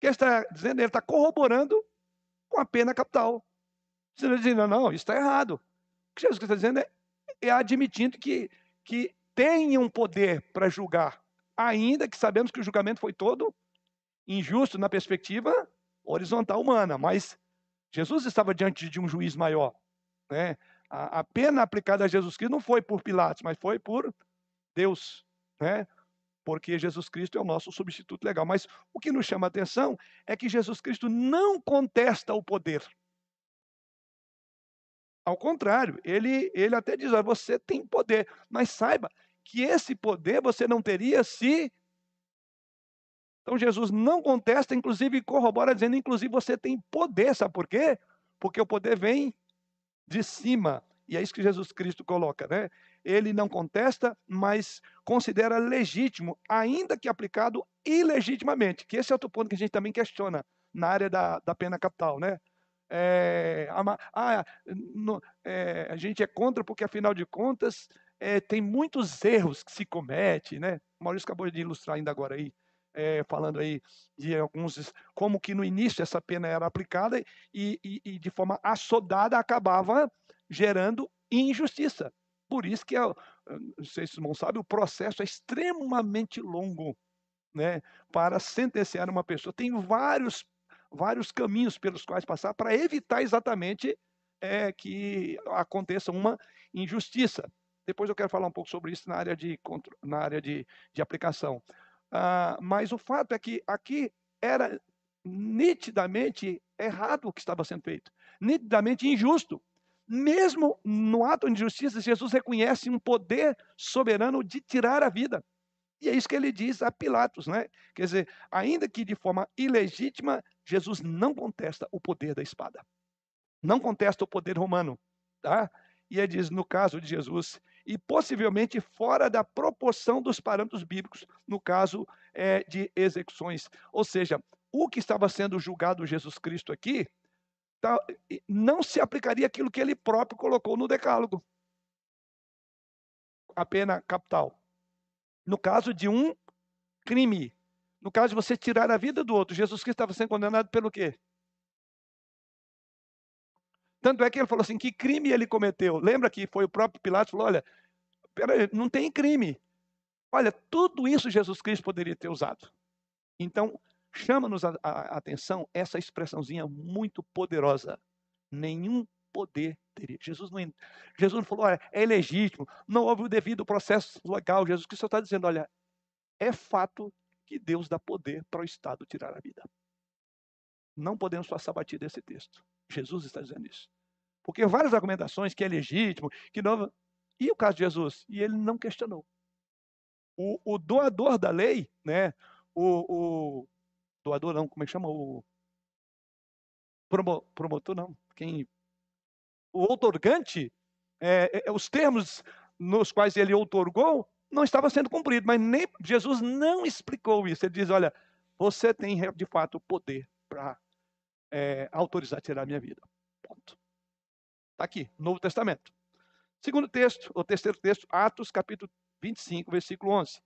Que ele está dizendo? Ele está corroborando com a pena capital. Você está dizendo, não, isso está errado. O que Jesus está dizendo é, é admitindo que, que tenham poder para julgar, ainda que sabemos que o julgamento foi todo injusto na perspectiva horizontal humana, mas Jesus estava diante de um juiz maior. Né? A, a pena aplicada a Jesus Cristo não foi por Pilatos, mas foi por Deus, né? Porque Jesus Cristo é o nosso substituto legal. Mas o que nos chama a atenção é que Jesus Cristo não contesta o poder. Ao contrário, ele, ele até diz: você tem poder, mas saiba que esse poder você não teria se. Então Jesus não contesta, inclusive corrobora, dizendo: inclusive você tem poder, sabe por quê? Porque o poder vem de cima. E é isso que Jesus Cristo coloca, né? Ele não contesta, mas considera legítimo, ainda que aplicado ilegitimamente. Que esse é outro ponto que a gente também questiona na área da, da pena capital, né? É, ah, no, é, a gente é contra porque, afinal de contas, é, tem muitos erros que se comete, né? O Maurício acabou de ilustrar ainda agora aí, é, falando aí de alguns, como que no início essa pena era aplicada e, e, e de forma assodada acabava gerando injustiça. Por isso que, não sei se irmãos sabem, o processo é extremamente longo, né? Para sentenciar uma pessoa. Tem vários, vários caminhos pelos quais passar para evitar exatamente é, que aconteça uma injustiça. Depois eu quero falar um pouco sobre isso na área de, na área de, de aplicação. Ah, mas o fato é que aqui era nitidamente errado o que estava sendo feito, nitidamente injusto. Mesmo no ato de justiça, Jesus reconhece um poder soberano de tirar a vida. E é isso que ele diz a Pilatos, né? Quer dizer, ainda que de forma ilegítima, Jesus não contesta o poder da espada. Não contesta o poder romano, tá? E ele diz, no caso de Jesus, e possivelmente fora da proporção dos parâmetros bíblicos, no caso é, de execuções. Ou seja, o que estava sendo julgado Jesus Cristo aqui, não se aplicaria aquilo que ele próprio colocou no decálogo. A pena capital. No caso de um crime. No caso de você tirar a vida do outro, Jesus Cristo estava sendo condenado pelo quê? Tanto é que ele falou assim: que crime ele cometeu? Lembra que foi o próprio Pilatos que falou: olha, peraí, não tem crime. Olha, tudo isso Jesus Cristo poderia ter usado. Então, chama-nos a, a, atenção essa expressãozinha muito poderosa. Nenhum poder teria. Jesus não, Jesus não falou, olha, é legítimo, não houve o devido processo legal. Jesus Cristo está dizendo, olha, é fato que Deus dá poder para o Estado tirar a vida. não podemos passar batido esse texto. Jesus está dizendo isso. Porque várias argumentações que é legítimo, que não. E o caso de Jesus? E ele não questionou. O, o doador da lei, né? O, o, doador não, como é que chama? O promo, promotor não. Quem? O outorgante, é, é, os termos nos quais ele outorgou não estava sendo cumprido, mas nem Jesus não explicou isso. Ele diz: olha, você tem de fato poder para é, autorizar tirar a minha vida. Ponto. Está aqui, Novo Testamento. Segundo texto, o terceiro texto, Atos capítulo 25, versículo 11.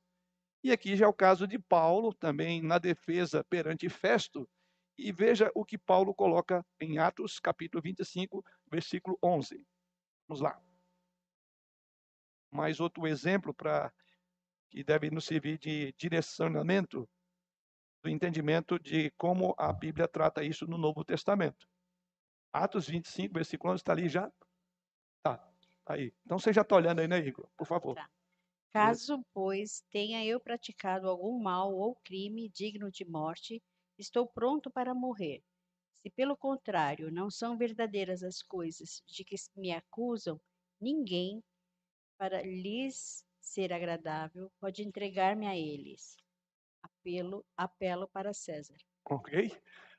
E aqui já é o caso de Paulo, também na defesa perante Festo. E veja o que Paulo coloca em Atos capítulo 25, versículo 11. Vamos lá. Mais outro exemplo para que deve nos servir de direcionamento do entendimento de como a Bíblia trata isso no Novo Testamento. Atos 25, versículo 11, está ali já? Tá, aí. Então você já está olhando aí, né, Igor? Por favor. Tá. Caso, pois, tenha eu praticado algum mal ou crime digno de morte, estou pronto para morrer. Se, pelo contrário, não são verdadeiras as coisas de que me acusam, ninguém, para lhes ser agradável, pode entregar-me a eles apelo, apelo para César. Ok?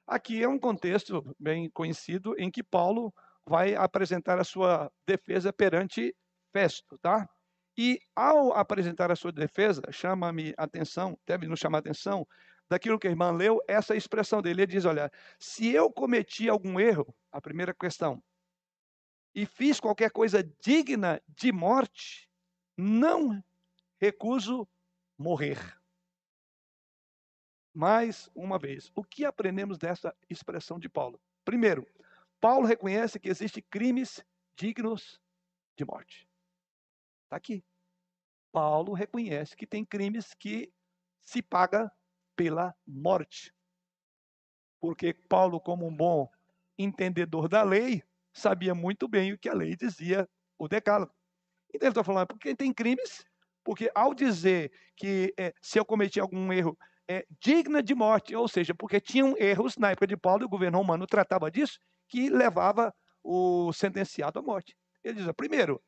Aqui é um contexto bem conhecido em que Paulo vai apresentar a sua defesa perante Festo, tá? E ao apresentar a sua defesa, chama-me atenção, deve nos chamar atenção, daquilo que a irmã leu, essa expressão dele. Ele diz: Olha, se eu cometi algum erro, a primeira questão, e fiz qualquer coisa digna de morte, não recuso morrer mais uma vez. O que aprendemos dessa expressão de Paulo? Primeiro, Paulo reconhece que existem crimes dignos de morte. Está aqui. Paulo reconhece que tem crimes que se paga pela morte. Porque Paulo, como um bom entendedor da lei, sabia muito bem o que a lei dizia, o decálogo. Então ele está falando, porque tem crimes, porque ao dizer que é, se eu cometi algum erro é, digna de morte, ou seja, porque tinham erros na época de Paulo, e o governo romano tratava disso, que levava o sentenciado à morte. Ele diz: primeiro,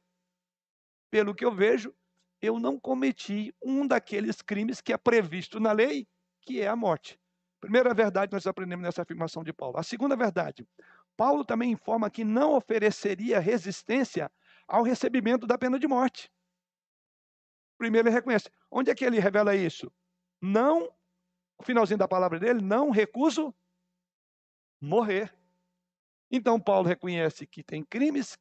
pelo que eu vejo, eu não cometi um daqueles crimes que é previsto na lei, que é a morte. Primeira verdade nós aprendemos nessa afirmação de Paulo. A segunda verdade, Paulo também informa que não ofereceria resistência ao recebimento da pena de morte. Primeiro ele reconhece. Onde é que ele revela isso? Não o finalzinho da palavra dele, não recuso morrer. Então, Paulo reconhece que tem crimes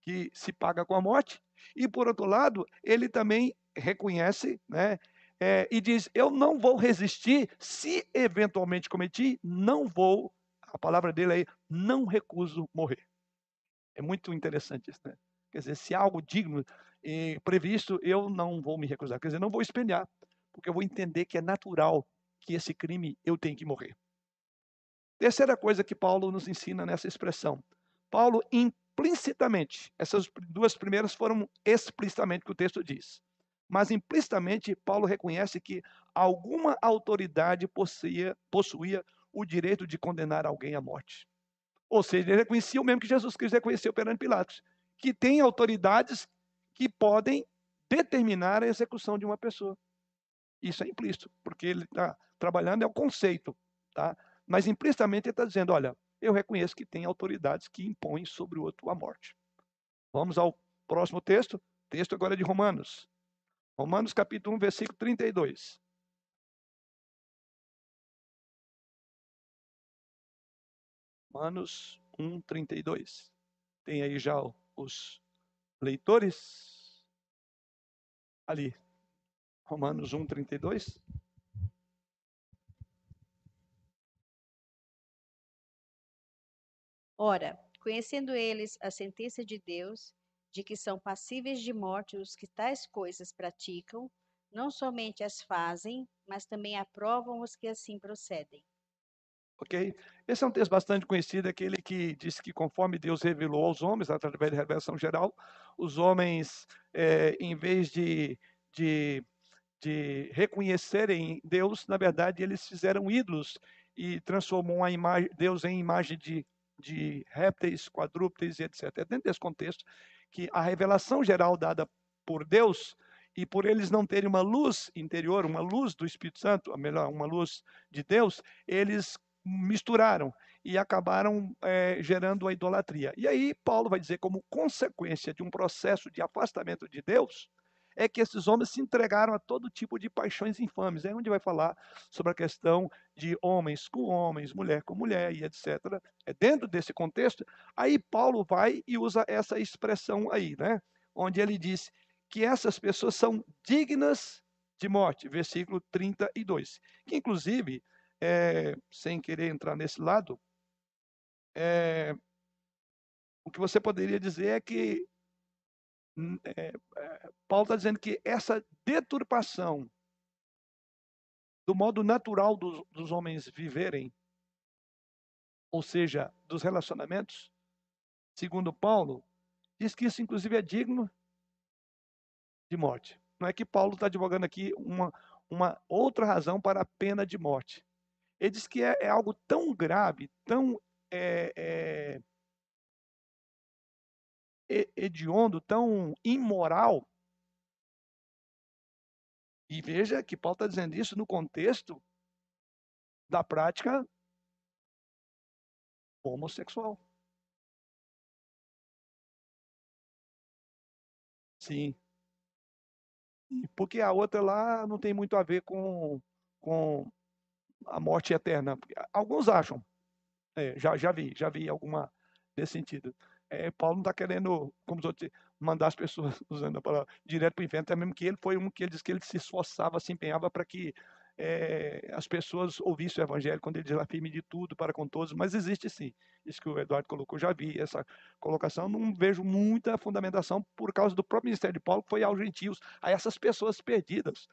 que se paga com a morte, e por outro lado, ele também reconhece, né, é, e diz: Eu não vou resistir, se eventualmente cometi, não vou, a palavra dele aí, não recuso morrer. É muito interessante isso, né? Quer dizer, se há algo digno e previsto, eu não vou me recusar. Quer dizer, não vou espelhar, porque eu vou entender que é natural que esse crime eu tenho que morrer. Terceira coisa que Paulo nos ensina nessa expressão. Paulo implicitamente, essas duas primeiras foram explicitamente que o texto diz. Mas implicitamente Paulo reconhece que alguma autoridade possuía, possuía o direito de condenar alguém à morte. Ou seja, ele reconhecia o mesmo que Jesus Cristo reconheceu perante Pilatos, que tem autoridades que podem determinar a execução de uma pessoa. Isso é implícito, porque ele está trabalhando é o conceito, tá? Mas implicitamente ele está dizendo, olha, eu reconheço que tem autoridades que impõem sobre o outro a morte. Vamos ao próximo texto, texto agora de Romanos. Romanos capítulo 1, versículo 32. Romanos 1, 32. Tem aí já os leitores? Ali. Romanos 1, 32. Ora, conhecendo eles a sentença de Deus, de que são passíveis de morte os que tais coisas praticam, não somente as fazem, mas também aprovam os que assim procedem. Ok? Esse é um texto bastante conhecido, aquele que diz que conforme Deus revelou aos homens, através da revelação geral, os homens, é, em vez de, de, de reconhecerem Deus, na verdade, eles fizeram ídolos e transformou a imagem, Deus em imagem de, de répteis, quadrúpedes, etc. É dentro desse contexto que a revelação geral dada por Deus e por eles não terem uma luz interior, uma luz do Espírito Santo, ou melhor, uma luz de Deus, eles misturaram e acabaram é, gerando a idolatria. E aí Paulo vai dizer como consequência de um processo de afastamento de Deus, é que esses homens se entregaram a todo tipo de paixões infames. É onde vai falar sobre a questão de homens com homens, mulher com mulher e etc. É dentro desse contexto, aí Paulo vai e usa essa expressão aí, né? Onde ele diz que essas pessoas são dignas de morte, versículo 32. Que inclusive, é, sem querer entrar nesse lado, é, o que você poderia dizer é que é, é, Paulo está dizendo que essa deturpação do modo natural dos, dos homens viverem, ou seja, dos relacionamentos, segundo Paulo, diz que isso inclusive é digno de morte. Não é que Paulo está advogando aqui uma, uma outra razão para a pena de morte. Ele diz que é, é algo tão grave, tão é, é, hediondo, tão imoral. E veja que Paulo está dizendo isso no contexto da prática homossexual. Sim. Porque a outra lá não tem muito a ver com, com a morte eterna. Alguns acham. É, já, já vi, já vi alguma nesse sentido é, Paulo não está querendo, como os outros, mandar as pessoas, usando a palavra, direto para o inferno, até mesmo que ele foi um que ele disse que ele se esforçava, se empenhava para que é, as pessoas ouvissem o evangelho quando ele diz lá firme de tudo para com todos, mas existe sim. Isso que o Eduardo colocou, já vi essa colocação, não vejo muita fundamentação por causa do próprio ministério de Paulo, que foi aos gentios, a essas pessoas perdidas.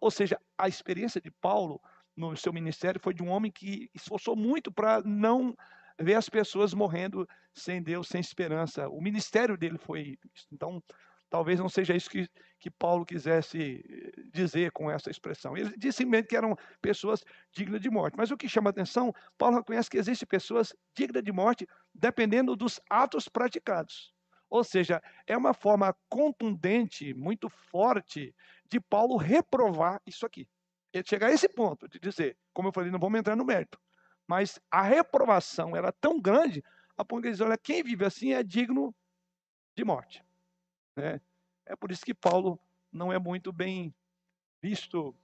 Ou seja, a experiência de Paulo no seu ministério foi de um homem que esforçou muito para não ver as pessoas morrendo sem Deus, sem esperança. O ministério dele foi isso. Então, talvez não seja isso que, que Paulo quisesse eh, dizer com essa expressão. Ele disse simplesmente que eram pessoas dignas de morte. Mas o que chama atenção, Paulo reconhece que existem pessoas dignas de morte dependendo dos atos praticados. Ou seja, é uma forma contundente, muito forte, de Paulo reprovar isso aqui. Ele chega a esse ponto de dizer, como eu falei, não vamos entrar no mérito. Mas a reprovação era tão grande, a ponto que eles olha, quem vive assim é digno de morte. Né? É por isso que Paulo não é muito bem visto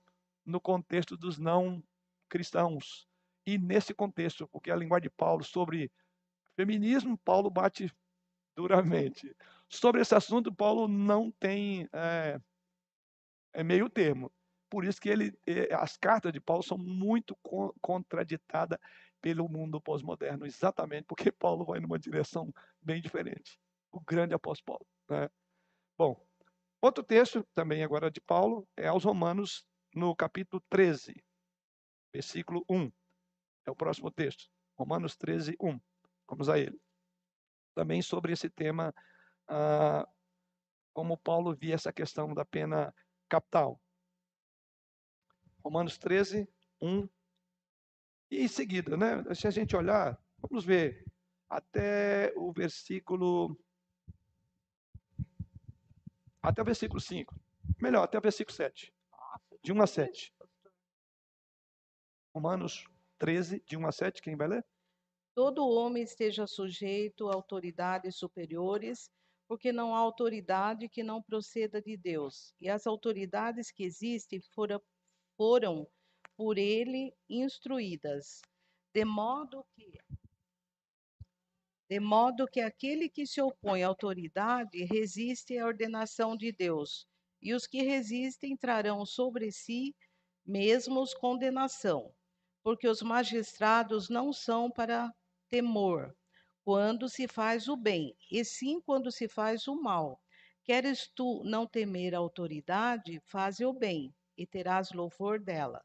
no contexto dos não cristãos. E nesse contexto, porque a linguagem de Paulo sobre feminismo, Paulo bate duramente. Sobre esse assunto, Paulo não tem é, é meio termo. Por isso que ele, eh, as cartas de Paulo são muito contraditadas pelo mundo pós-moderno, exatamente porque Paulo vai numa direção bem diferente. O grande apóstolo Paulo. Né? Bom, outro texto também agora de Paulo é aos Romanos, no capítulo 13, versículo 1. É o próximo texto. Romanos 13, 1. Vamos a ele. Também sobre esse tema, ah, como Paulo via essa questão da pena capital. Romanos 13, 1. E em seguida, né? Se a gente olhar, vamos ver até o versículo. Até o versículo 5. Melhor, até o versículo 7. De 1 a 7. Romanos 13, de 1 a 7. Quem vai ler? Todo homem esteja sujeito a autoridades superiores, porque não há autoridade que não proceda de Deus. E as autoridades que existem foram foram por ele instruídas, de modo que de modo que aquele que se opõe à autoridade resiste à ordenação de Deus, e os que resistem trarão sobre si mesmos condenação, porque os magistrados não são para temor quando se faz o bem, e sim quando se faz o mal. Queres tu não temer a autoridade, faze o bem, e terás louvor dela.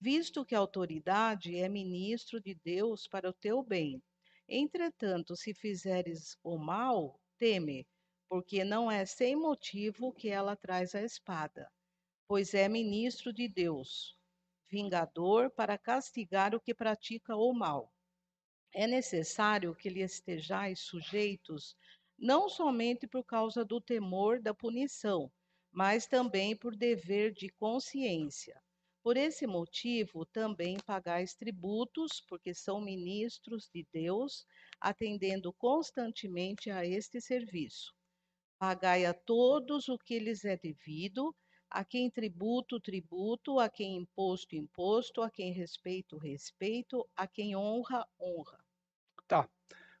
Visto que a autoridade é ministro de Deus para o teu bem. Entretanto, se fizeres o mal, teme, porque não é sem motivo que ela traz a espada, pois é ministro de Deus. vingador para castigar o que pratica o mal. É necessário que lhe estejais sujeitos, não somente por causa do temor da punição, mas também por dever de consciência. Por esse motivo, também pagais tributos, porque são ministros de Deus, atendendo constantemente a este serviço. Pagai a todos o que lhes é devido, a quem tributo, tributo, a quem imposto, imposto, a quem respeito, respeito, a quem honra, honra. Tá.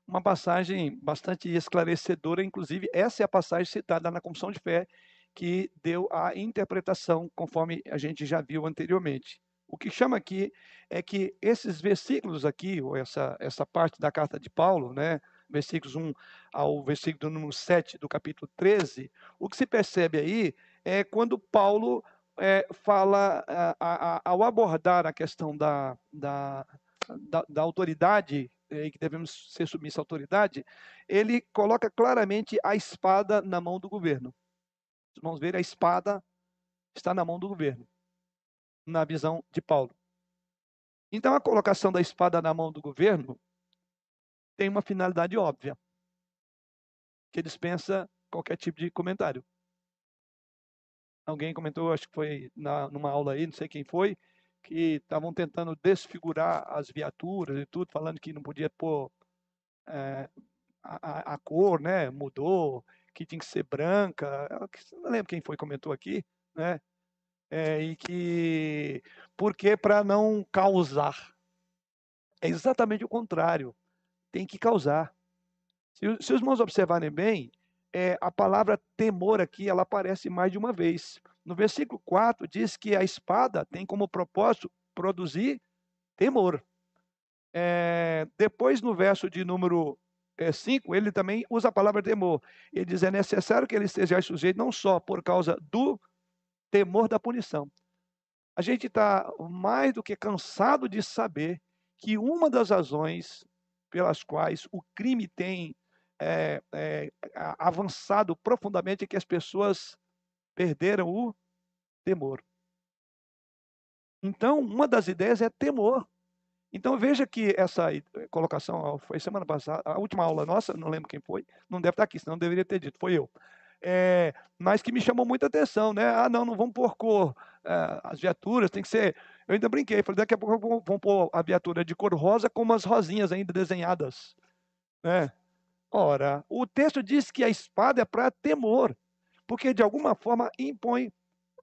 Uma passagem bastante esclarecedora, inclusive essa é a passagem citada na Confissão de Fé que deu a interpretação conforme a gente já viu anteriormente. O que chama aqui é que esses versículos aqui, ou essa, essa parte da carta de Paulo, né, versículos 1 ao versículo número 7 do capítulo 13, o que se percebe aí é quando Paulo é, fala, a, a, ao abordar a questão da, da, da, da autoridade, é, que devemos ser submissos à autoridade, ele coloca claramente a espada na mão do governo. Vamos ver, a espada está na mão do governo, na visão de Paulo. Então, a colocação da espada na mão do governo tem uma finalidade óbvia, que dispensa qualquer tipo de comentário. Alguém comentou, acho que foi na, numa aula aí, não sei quem foi, que estavam tentando desfigurar as viaturas e tudo, falando que não podia pôr é, a, a, cor, né? Mudou, que tinha que ser branca. Não lembro quem foi comentou aqui, né? É, e que porque para não causar é exatamente o contrário. Tem que causar. Se, se os irmãos observarem bem, é, a palavra temor aqui, ela aparece mais de uma vez. No versículo 4 diz que a espada tem como propósito produzir temor. É, depois, no verso de número 5, é, ele também usa a palavra temor. Ele diz: é necessário que ele esteja sujeito não só por causa do temor da punição. A gente está mais do que cansado de saber que uma das razões pelas quais o crime tem é, é, avançado profundamente que as pessoas perderam o temor. Então, uma das ideias é temor. Então, veja que essa colocação foi semana passada, a última aula nossa, não lembro quem foi, não deve estar aqui, senão deveria ter dito, foi eu. É, mas que me chamou muita atenção, né? Ah, não, não vamos pôr cor, é, as viaturas tem que ser. Eu ainda brinquei, falei, daqui a pouco vamos pôr a viatura de cor rosa com umas rosinhas ainda desenhadas, né? Ora, o texto diz que a espada é para temor, porque de alguma forma impõe.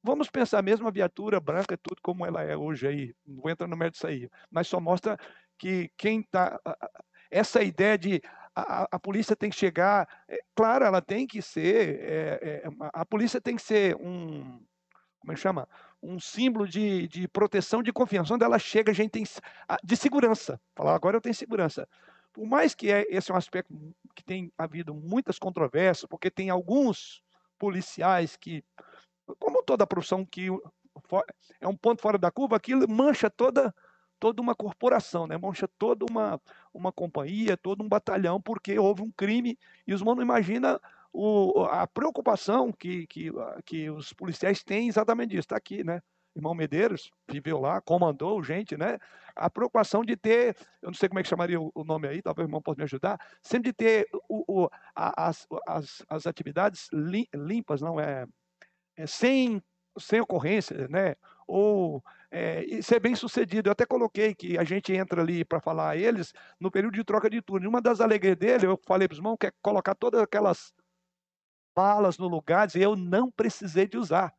Vamos pensar mesmo a viatura branca, tudo como ela é hoje aí, não entra no mérito disso aí, mas só mostra que quem está. Essa ideia de a, a, polícia tem que chegar, é, claro, ela tem que ser, é, é, a polícia tem que ser um, como é que chama? Um símbolo de, de proteção, de confiança. Onde ela chega, a gente tem de segurança. Falar agora eu tenho segurança. Por mais que é, esse é um aspecto que tem havido muitas controvérsias, porque tem alguns policiais que, como toda profissão que é um ponto fora da curva, aquilo mancha toda toda uma corporação, né? mancha toda uma, uma companhia, todo um batalhão, porque houve um crime, e os manos imagina o, a preocupação que, que, que os policiais têm exatamente disso. Está aqui, né? irmão Medeiros, viveu lá, comandou gente, né? A preocupação de ter, eu não sei como é que chamaria o nome aí, talvez o irmão possa me ajudar, sempre de ter o, o, as, as, as atividades limpas, não é sem, sem ocorrência, né? Ou é, ser bem sucedido. Eu até coloquei que a gente entra ali para falar a eles no período de troca de turno. Uma das alegrias dele, eu falei para os irmãos, que é colocar todas aquelas balas no lugar, e eu não precisei de usar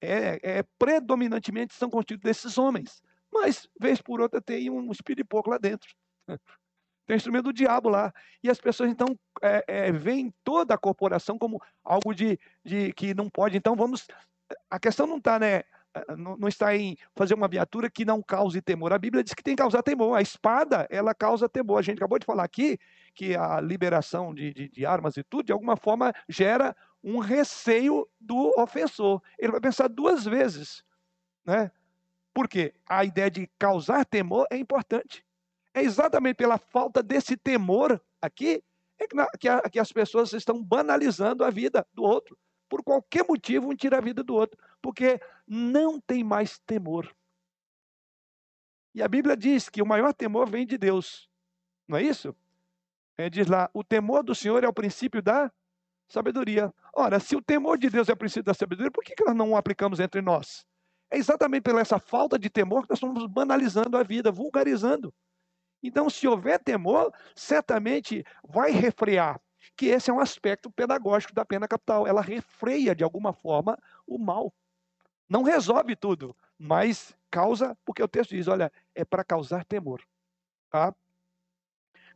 é, é, predominantemente são constituídos desses homens. Mas, vez por outra, tem um espírito pouco lá dentro. Tem um instrumento do diabo lá. E as pessoas, então, é, é, veem toda a corporação como algo de, de que não pode. Então, vamos. A questão não está, né? Não, não, está em fazer uma viatura que não cause temor. A Bíblia diz que tem que causar temor. A espada, ela causa temor. A gente acabou de falar aqui que a liberação de, de, de armas e tudo, de alguma forma, gera um receio do ofensor. Ele vai pensar duas vezes, né? Porque a ideia de causar temor é importante. É exatamente pela falta desse temor aqui é que, a, que as pessoas estão banalizando a vida do outro. Por qualquer motivo, um tira a vida do outro. Porque não tem mais temor. E a Bíblia diz que o maior temor vem de Deus. Não é isso? É, diz lá: o temor do Senhor é o princípio da sabedoria. Ora, se o temor de Deus é o princípio da sabedoria, por que, que nós não o aplicamos entre nós? É exatamente pela essa falta de temor que nós estamos banalizando a vida, vulgarizando. Então, se houver temor, certamente vai refrear, que esse é um aspecto pedagógico da pena capital. Ela refreia, de alguma forma, o mal. Não resolve tudo, mas causa, porque o texto diz, olha, é para causar temor. Tá?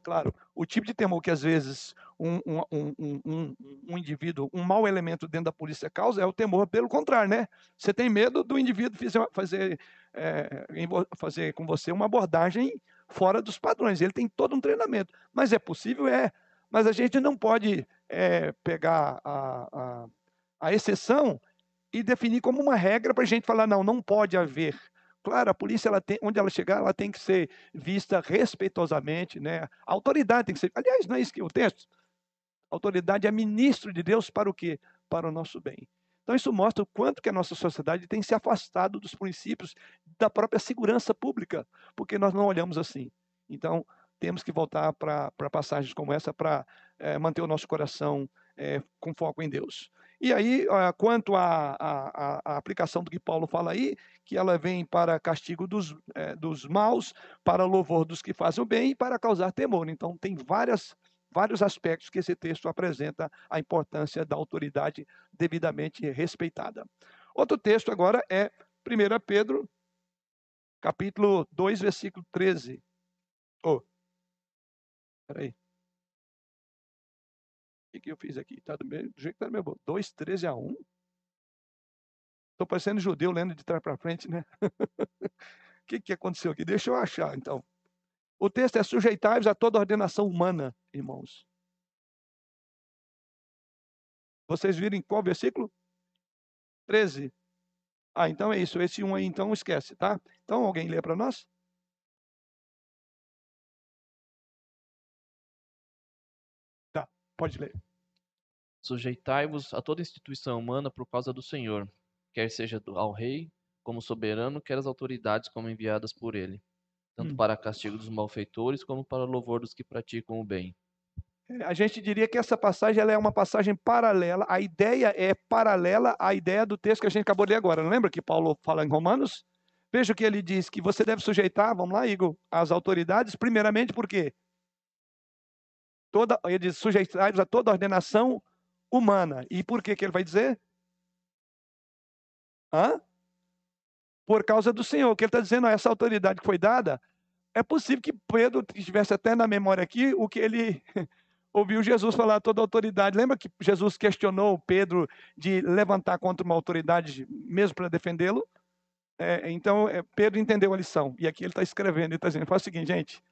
Claro, o tipo de temor que às vezes um, um, um, um, indivíduo, um mau elemento dentro da polícia causa é o temor pelo contrário, né? Você tem medo do indivíduo fazer, fazer, é, fazer com você uma abordagem fora dos padrões. Ele tem todo um treinamento. Mas é possível? É. Mas a gente não pode é, pegar a, a, a exceção e definir como uma regra para a gente falar, não, não pode haver Claro, a polícia, ela tem, onde ela chegar, ela tem que ser vista respeitosamente, né? A autoridade tem que ser. Aliás, não é isso que o texto. A autoridade é ministro de Deus para o quê? Para o nosso bem. Então, isso mostra o quanto que a nossa sociedade tem se afastado dos princípios da própria segurança pública, porque nós não olhamos assim. Então, temos que voltar para passagens como essa para é, manter o nosso coração é, com foco em Deus. E aí, quanto à, aplicação do que Paulo fala aí, que ela vem para castigo dos, é, dos maus, para louvor dos que fazem o bem e para causar temor. Então, tem várias, vários aspectos que esse texto apresenta a importância da autoridade devidamente respeitada. Outro texto agora é 1 Pedro, capítulo 2, versículo 13. Oh, peraí. O que, eu fiz aqui? Está do, do jeito que está no meu bolso. 2, 13 a 1. Estou parecendo judeu lendo de trás para frente, né? O que, que aconteceu aqui? Deixa eu achar, então. O texto é sujeitáveis a toda ordenação humana, irmãos. Vocês viram em qual versículo? 13. Ah, então é isso. Esse um aí, então, esquece, tá? Então, alguém lê para nós? Tá, pode ler. Sujeitai-vos a toda instituição humana por causa do Senhor, quer seja ao rei como soberano, quer as autoridades como enviadas por ele, tanto hum. para castigo dos malfeitores como para louvor dos que praticam o bem. É, a gente diria que essa passagem ela é uma passagem paralela, a ideia é paralela à ideia do texto que a gente acabou de ler agora. Não lembra que Paulo fala em Romanos? Veja o que ele diz, que você deve sujeitar, vamos lá, Igor, as autoridades, primeiramente porque toda, ele diz, sujeitar a toda ordenação humana. E por que, que ele vai dizer? Hã? Por causa do Senhor. O que ele está dizendo, essa autoridade que foi dada, é possível que Pedro tivesse até na memória aqui o que ele ouviu Jesus falar toda autoridade. Lembra que Jesus questionou Pedro de levantar contra uma autoridade mesmo para defendê-lo? É, então, é, Pedro entendeu a lição. E aqui ele está escrevendo, ele está dizendo, faz o seguinte, gente,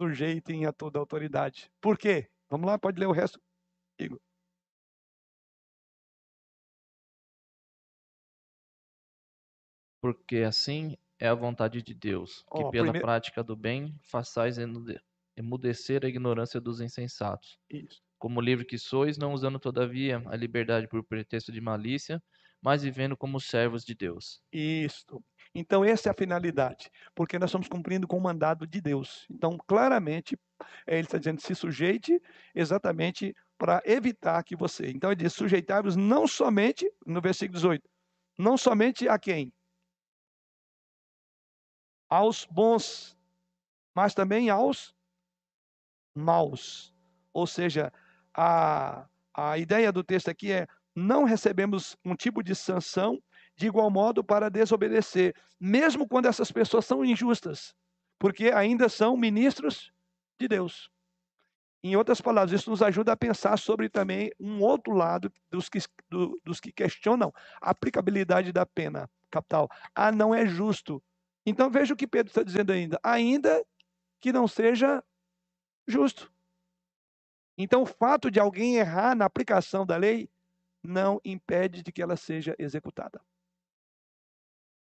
sujeitem a toda autoridade. Por quê? Vamos lá, pode ler o resto. Igor. porque assim é a vontade de Deus, que oh, pela primeiro... prática do bem façais emudecer a ignorância dos insensatos. Isso. Como livre que sois, não usando todavia a liberdade por pretexto de malícia, mas vivendo como servos de Deus. Isso. Então, essa é a finalidade, porque nós estamos cumprindo com o mandado de Deus. Então, claramente, eh, ele está dizendo: se sujeite exatamente para evitar que você. Então, ele diz: sujeitai-vos não somente, no versículo 18, não somente a quem? Aos bons, mas também aos maus. Ou seja, a, a ideia do texto aqui é: não recebemos um tipo de sanção de igual modo para desobedecer, mesmo quando essas pessoas são injustas, porque ainda são ministros de Deus. Em outras palavras, isso nos ajuda a pensar sobre também um outro lado dos que, do, dos que questionam a aplicabilidade da pena capital. Ah, não é justo. Então veja o que Pedro está dizendo ainda. Ainda que não seja justo. Então o fato de alguém errar na aplicação da lei não impede de que ela seja executada.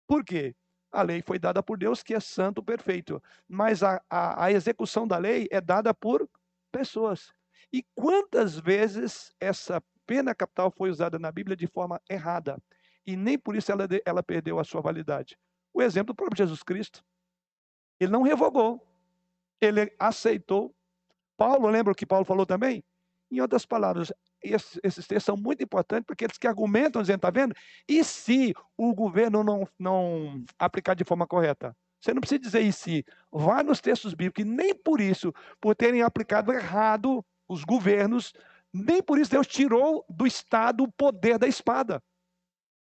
Por quê? A lei foi dada por Deus, que é santo, perfeito. Mas a, a, a execução da lei é dada por pessoas. E quantas vezes essa pena capital foi usada na Bíblia de forma errada? E nem por isso ela, ela perdeu a sua validade. O exemplo do próprio Jesus Cristo. Ele não revogou. Ele aceitou. Paulo, lembra o que Paulo falou também? Em outras palavras, esses, esses textos são muito importantes porque eles que argumentam, dizendo, está vendo? E se o governo não, não aplicar de forma correta? Você não precisa dizer e se. Vá nos textos bíblicos, e nem por isso, por terem aplicado errado os governos, nem por isso Deus tirou do Estado o poder da espada.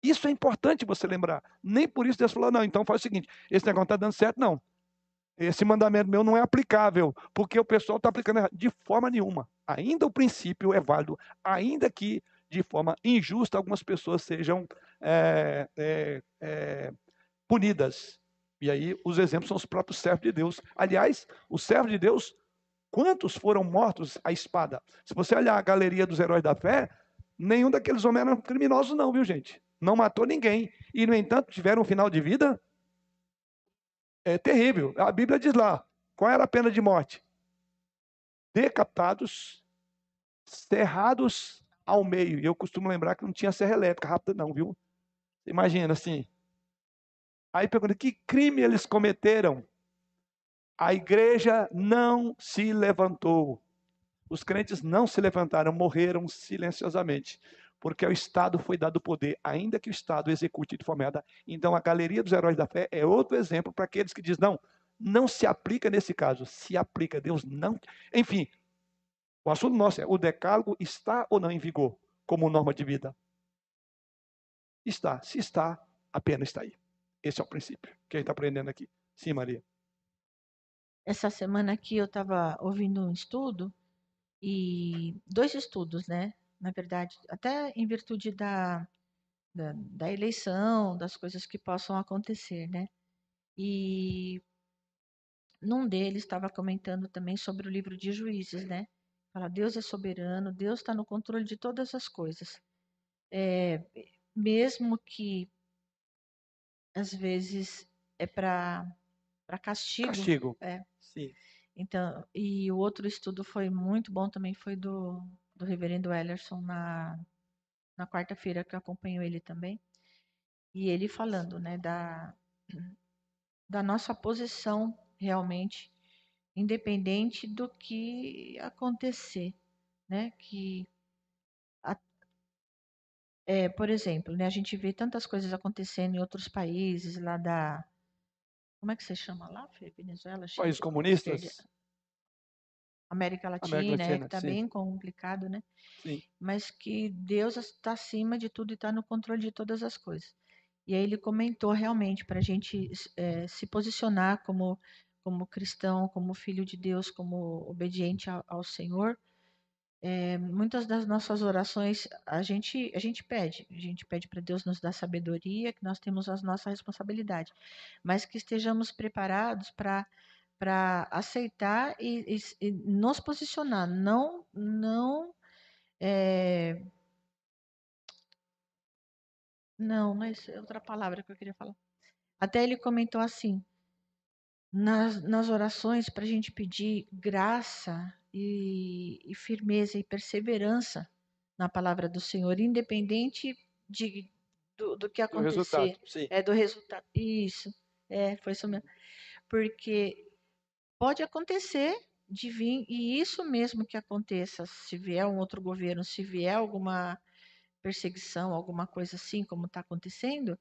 Isso é importante você lembrar. Nem por isso Deus falou, não, então faz o seguinte, esse negócio está dando certo, não. Esse mandamento meu não é aplicável, porque o pessoal está aplicando. De forma nenhuma. Ainda o princípio é válido, ainda que de forma injusta algumas pessoas sejam é, é, é, punidas. E aí os exemplos são os próprios servos de Deus. Aliás, os servos de Deus, quantos foram mortos à espada? Se você olhar a galeria dos heróis da fé, nenhum daqueles homens eram criminosos, não, viu, gente? Não matou ninguém. E, no entanto, tiveram um final de vida é terrível. A Bíblia diz lá: qual era a pena de morte? Decapitados, cerrados ao meio. E eu costumo lembrar que não tinha serra elétrica rápida, não, viu? Imagina assim. Aí pergunta: que crime eles cometeram? A igreja não se levantou. Os crentes não se levantaram, morreram silenciosamente, porque ao Estado foi dado poder, ainda que o Estado execute de forma errada. Então, a galeria dos heróis da fé é outro exemplo para aqueles que dizem: não, não se aplica nesse caso, se aplica, Deus não. Enfim, o assunto nosso é: o decálogo está ou não em vigor como norma de vida? Está. Se está, a pena está aí. Esse é o princípio que a gente está aprendendo aqui. Sim, Maria. Essa semana aqui eu estava ouvindo um estudo, e dois estudos, né? Na verdade, até em virtude da, da, da eleição, das coisas que possam acontecer, né? E num deles estava comentando também sobre o livro de Juízes, né? Fala, Deus é soberano, Deus está no controle de todas as coisas. É, mesmo que às vezes é para para castigo. Castigo. É. Sim. Então, e o outro estudo foi muito bom também, foi do, do reverendo Ellerson na, na quarta-feira, que eu acompanho ele também. E ele falando, né, da, da nossa posição realmente, independente do que acontecer, né, que é, por exemplo, né, a gente vê tantas coisas acontecendo em outros países lá da como é que você chama lá, Fê? Venezuela? Chile, Países comunistas? América Latina, América é, que Latina, está bem complicado, né? Sim. Mas que Deus está acima de tudo e está no controle de todas as coisas. E aí ele comentou realmente para a gente eh, se posicionar como como cristão, como filho de Deus, como obediente ao, ao Senhor. Eh, muitas das nossas orações a gente a gente pede, a gente pede para Deus nos dar sabedoria, que nós temos as nossas responsabilidades, mas que estejamos preparados para para aceitar e, e- e nos posicionar, não não é, não, não é é outra palavra que eu queria falar. Até ele comentou assim, nas, nas orações para a gente pedir graça e, e firmeza e perseverança na palavra do Senhor, independente de, do, do que acontecer. resultado. Sim. É do resultado. Isso. É, foi isso mesmo. Porque pode acontecer de vir, e isso mesmo que aconteça, se vier um outro governo, se vier alguma perseguição, alguma coisa assim, como está acontecendo,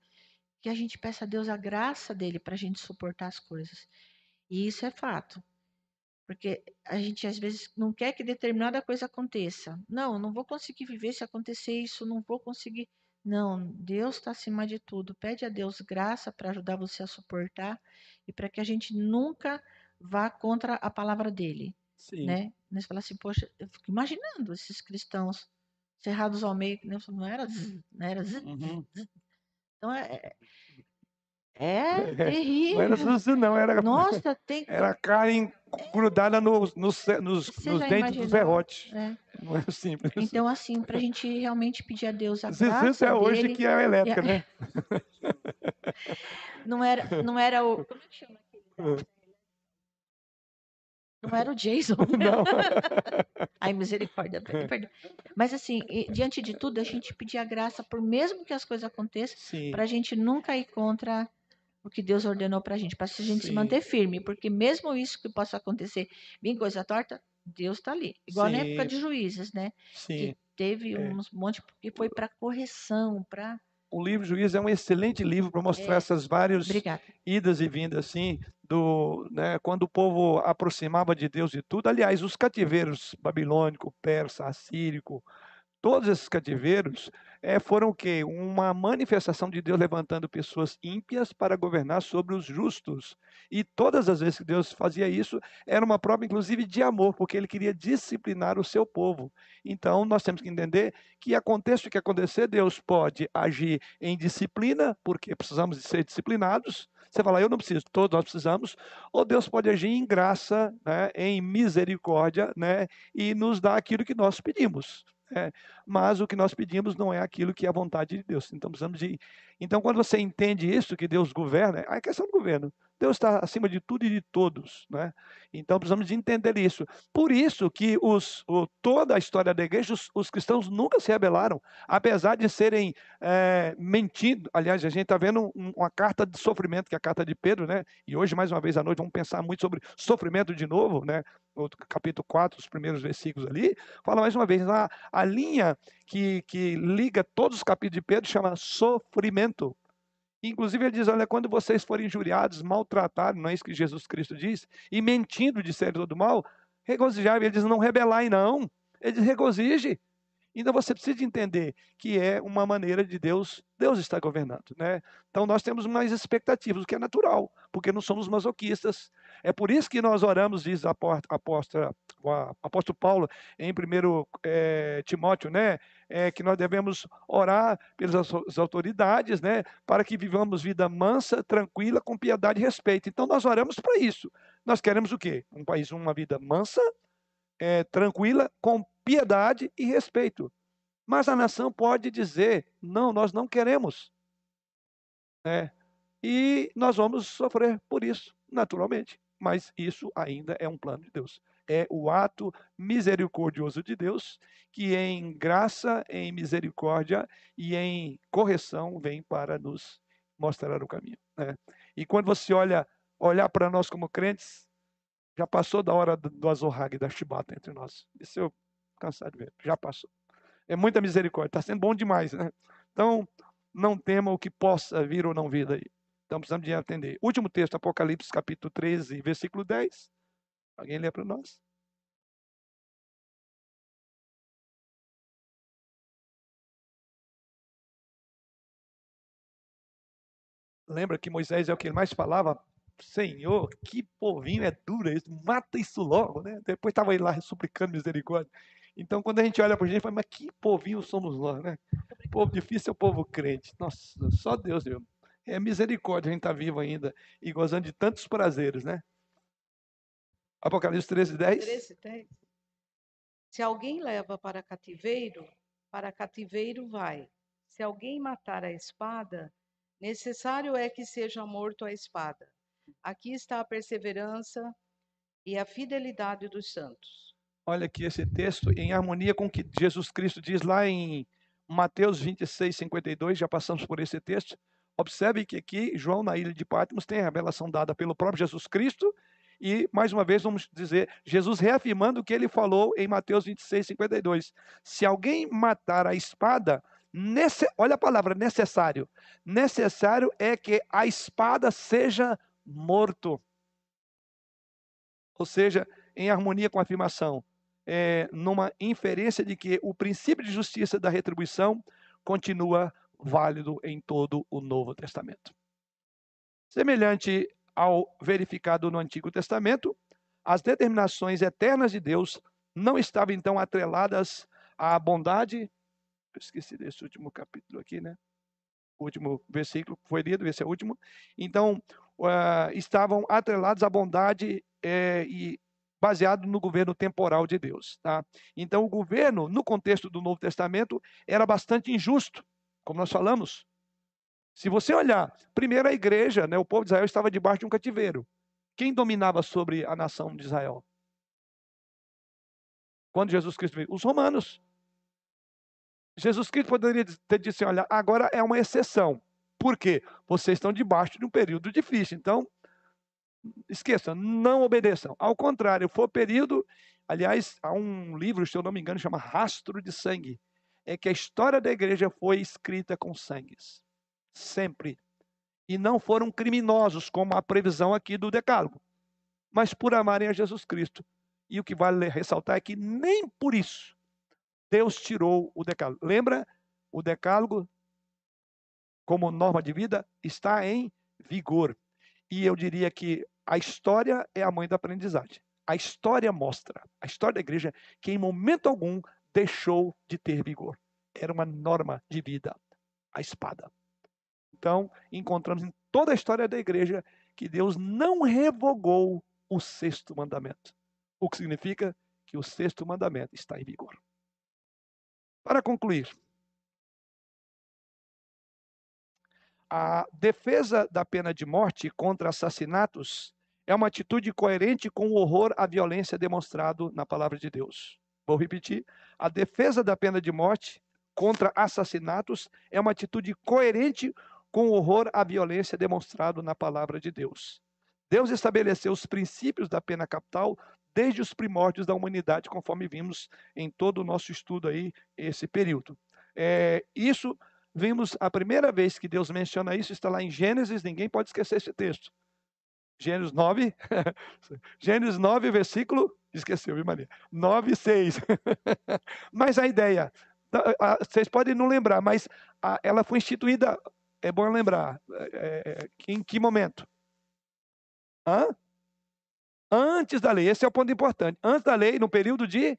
que a gente peça a Deus a graça dele para a gente suportar as coisas. E isso é fato. Porque a gente às vezes não quer que determinada coisa aconteça. Não, não vou conseguir viver se acontecer isso, não vou conseguir. Não, Deus está acima de tudo. Pede a Deus graça para ajudar você a suportar e para que a gente nunca vá contra a palavra dele, Sim. né? Você fala assim, poxa, eu fico imaginando esses cristãos cerrados ao meio, né? não era, zzz, não era zzz, Uhum. então é, é Não terrível. era susto, não, era, Nossa, tem era carne grudada nos, nos, nos, nos dentes dos imaginou? verrotes. é. Não era simples. Então, assim, para a gente realmente pedir a Deus a graça é hoje dele, que é elétrica, né? não era, não era o. Como é que chama aquele? Não era o Jason. Não. Ai, misericórdia, per- perdão. Mas assim, diante de tudo, a gente pedir a graça por mesmo que as coisas aconteçam, Sim. para a gente nunca ir contra o que Deus ordenou para a gente, para a gente se Sim. manter firme, porque mesmo isso que possa acontecer, vir coisa torta, Deus está ali. Igual na época Sim. de juízes, né? Sim. Que teve é. uns monte que foi para correção, para. O livro Juiz é um excelente livro para mostrar É. essas várias Obrigada. idas e vindas assim do, né, quando o povo aproximava de Deus e tudo. Aliás, os cativeiros babilônico, persa, assírico, todos esses cativeiros eh, foram o quê? Uma manifestação de Deus levantando pessoas ímpias para governar sobre os justos. E todas as vezes que Deus fazia isso, era uma prova inclusive de amor, porque ele queria disciplinar o seu povo. Então, nós temos que entender que aconteça o que acontecer, Deus pode agir em disciplina, porque precisamos de ser disciplinados. Você fala, eu não preciso, todos nós precisamos. Ou Deus pode agir em graça, né, em misericórdia, né, e nos dar aquilo que nós pedimos. Né. Mas o que nós pedimos não é aquilo que é a vontade de Deus. Então, precisamos de. Então, quando você entende isso, que Deus governa, é questão do governo. Deus está acima de tudo e de todos, né? Então precisamos de entender isso. Por isso que os, o- toda a história da igreja, os, os cristãos nunca se rebelaram, apesar de serem é, mentindo. Aliás, a gente está vendo um- uma carta de sofrimento, que é a carta de Pedro, né? E hoje, mais uma vez à noite, vamos pensar muito sobre sofrimento de novo, né? No capítulo 4, os primeiros versículos ali, fala mais uma vez, a, a linha que, que liga todos os capítulos de Pedro chama sofrimento. Inclusive, ele diz: Olha, quando vocês forem injuriados, maltratados, não é isso que Jesus Cristo diz, e mentindo disserem todo mal, regozijai. Ele diz: Não rebelai, não. Ele diz: Regozije. Então você precisa de entender que é uma maneira de Deus, Deus está governando, né? Então nós temos mais expectativas, o que é natural, porque não somos masoquistas. É por isso que nós oramos, diz a apó- apóstola- o a- apóstolo Paulo em 1 eh, Timóteo, né? É, que nós devemos orar pelas au- as autoridades, né? Para que vivamos vida mansa, tranquila, com piedade e respeito. Então nós oramos para isso. Nós queremos o quê? Um país, uma vida mansa, eh, tranquila, com piedade e respeito. Mas a nação pode dizer: não, nós não queremos. né? E nós vamos sofrer por isso, naturalmente. Mas isso ainda é um plano de Deus. É o ato misericordioso de Deus, que em graça, em misericórdia e em correção vem para nos mostrar o caminho. né? E quando você olha, olhar para nós como crentes, já passou da hora do, azorrague e da chibata entre nós. Isso eu cansado de ver. Já passou. É muita misericórdia. Está sendo bom demais, né? Então, não tema o que possa vir ou não vir daí. Então, precisamos de atender. Último texto, Apocalipse, capítulo 13, versículo 10. Alguém lê para nós? Lembra que Moisés é o que mais falava? Senhor, que povinho é duro isso, mata isso logo, né? Depois estava ele lá suplicando misericórdia. Então, quando a gente olha para a gente, fala, mas que povinho somos nós, né? Povo difícil é o povo crente. Nossa, só Deus, Deus. É misericórdia a gente estar vivo ainda e gozando de tantos prazeres, né? Apocalipse 13, 10. 13, 10. Se alguém leva para cativeiro, para cativeiro vai. Se alguém matar a espada, necessário é que seja morto a espada. Aqui está a perseverança e a fidelidade dos santos. Olha aqui esse texto em harmonia com o que Jesus Cristo diz lá em Mateus 26, 52. Já passamos por esse texto. Observe que aqui João, na ilha de Patmos, tem a revelação dada pelo próprio Jesus Cristo. E, mais uma vez, vamos dizer, Jesus reafirmando o que ele falou em Mateus 26, 52. Se alguém matar a espada, nesse, olha a palavra necessário. Necessário é que a espada seja morto. Ou seja, em harmonia com a afirmação, é, numa inferência de que o princípio de justiça da retribuição continua válido em todo o Novo Testamento. Semelhante ao verificado no Antigo Testamento, as determinações eternas de Deus não estavam então atreladas à bondade. Eu esqueci desse último capítulo aqui, né? O último versículo foi lido, esse é o último. Então, uh, estavam atrelados à bondade eh, e baseado no governo temporal de Deus. Tá? Então, o governo, no contexto do Novo Testamento, era bastante injusto, como nós falamos. Se você olhar, primeiro a igreja, né, o povo de Israel estava debaixo de um cativeiro. Quem dominava sobre a nação de Israel? Quando Jesus Cristo veio? Os romanos. Jesus Cristo poderia ter dito assim: olha, agora é uma exceção. Por quê? Vocês estão debaixo de um período difícil. Então, esqueçam, não obedeçam. Ao contrário, foi período. Aliás, há um livro, se eu não me engano, chama Rastro de Sangue. É que a história da igreja foi escrita com sangues. Sempre. E não foram criminosos, como a previsão aqui do Decálogo, mas por amarem a Jesus Cristo. E o que vale ressaltar é que nem por isso Deus tirou o Decálogo. Lembra? O Decálogo, como norma de vida, está em vigor. E eu diria que a história é a mãe da aprendizagem. A história mostra, a história da igreja, que em momento algum deixou de ter vigor. Era uma norma de vida, a espada. Então, encontramos em toda a história da igreja que Deus não revogou o sexto mandamento. O que significa que o sexto mandamento está em vigor. Para concluir, a defesa da pena de morte contra assassinatos é uma atitude coerente com o horror à violência demonstrado na palavra de Deus. Vou repetir: a defesa da pena de morte contra assassinatos é uma atitude coerente com o horror à violência demonstrado na palavra de Deus. Deus estabeleceu os princípios da pena capital desde os primórdios da humanidade, conforme vimos em todo o nosso estudo aí, esse período. É, isso vimos a primeira vez que Deus menciona isso, está lá em Gênesis, ninguém pode esquecer esse texto. Gênesis 9, Gênesis 9, versículo, esqueceu, viu, Maria? 9, 6. mas a ideia, vocês podem não lembrar, mas ela foi instituída, é bom lembrar, é, é, em que momento? Hã? Antes da lei, esse é o ponto importante. Antes da lei, no período de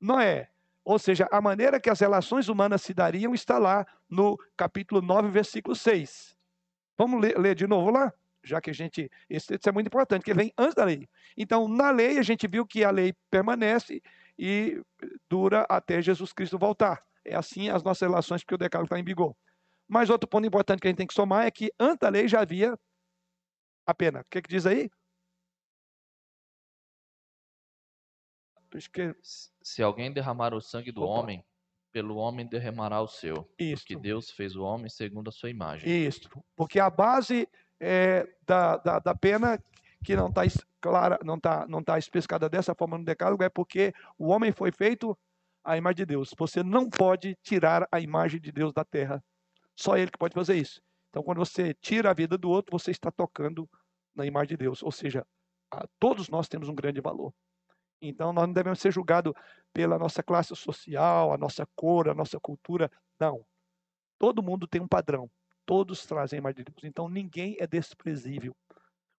Noé. Ou seja, a maneira que as relações humanas se dariam está lá no capítulo 9, versículo 6. Vamos ler, ler de novo lá? Já que a gente. Texto é muito importante, que vem antes da lei. Então, na lei, a gente viu que a lei permanece e dura até Jesus Cristo voltar. É assim as nossas relações, porque o decálogo está em vigor. Mas outro ponto importante que a gente tem que somar é que antes da lei já havia a pena. O que, que diz aí? Que... Se alguém derramar o sangue do Opa. homem, pelo homem derramará o seu. Isso. Porque Deus fez o homem segundo a sua imagem. Isso. Porque a base é, da, da, da pena que não está clara, não está não tá especificada dessa forma no decálogo é porque o homem foi feito à imagem de Deus. Você não pode tirar a imagem de Deus da terra. Só ele que pode fazer isso. Então, quando você tira a vida do outro, você está tocando na imagem de Deus. Ou seja, todos nós temos um grande valor. Então, nós não devemos ser julgados pela nossa classe social, a nossa cor, a nossa cultura. Não. Todo mundo tem um padrão. Todos trazem imagem de Deus. Então, ninguém é desprezível.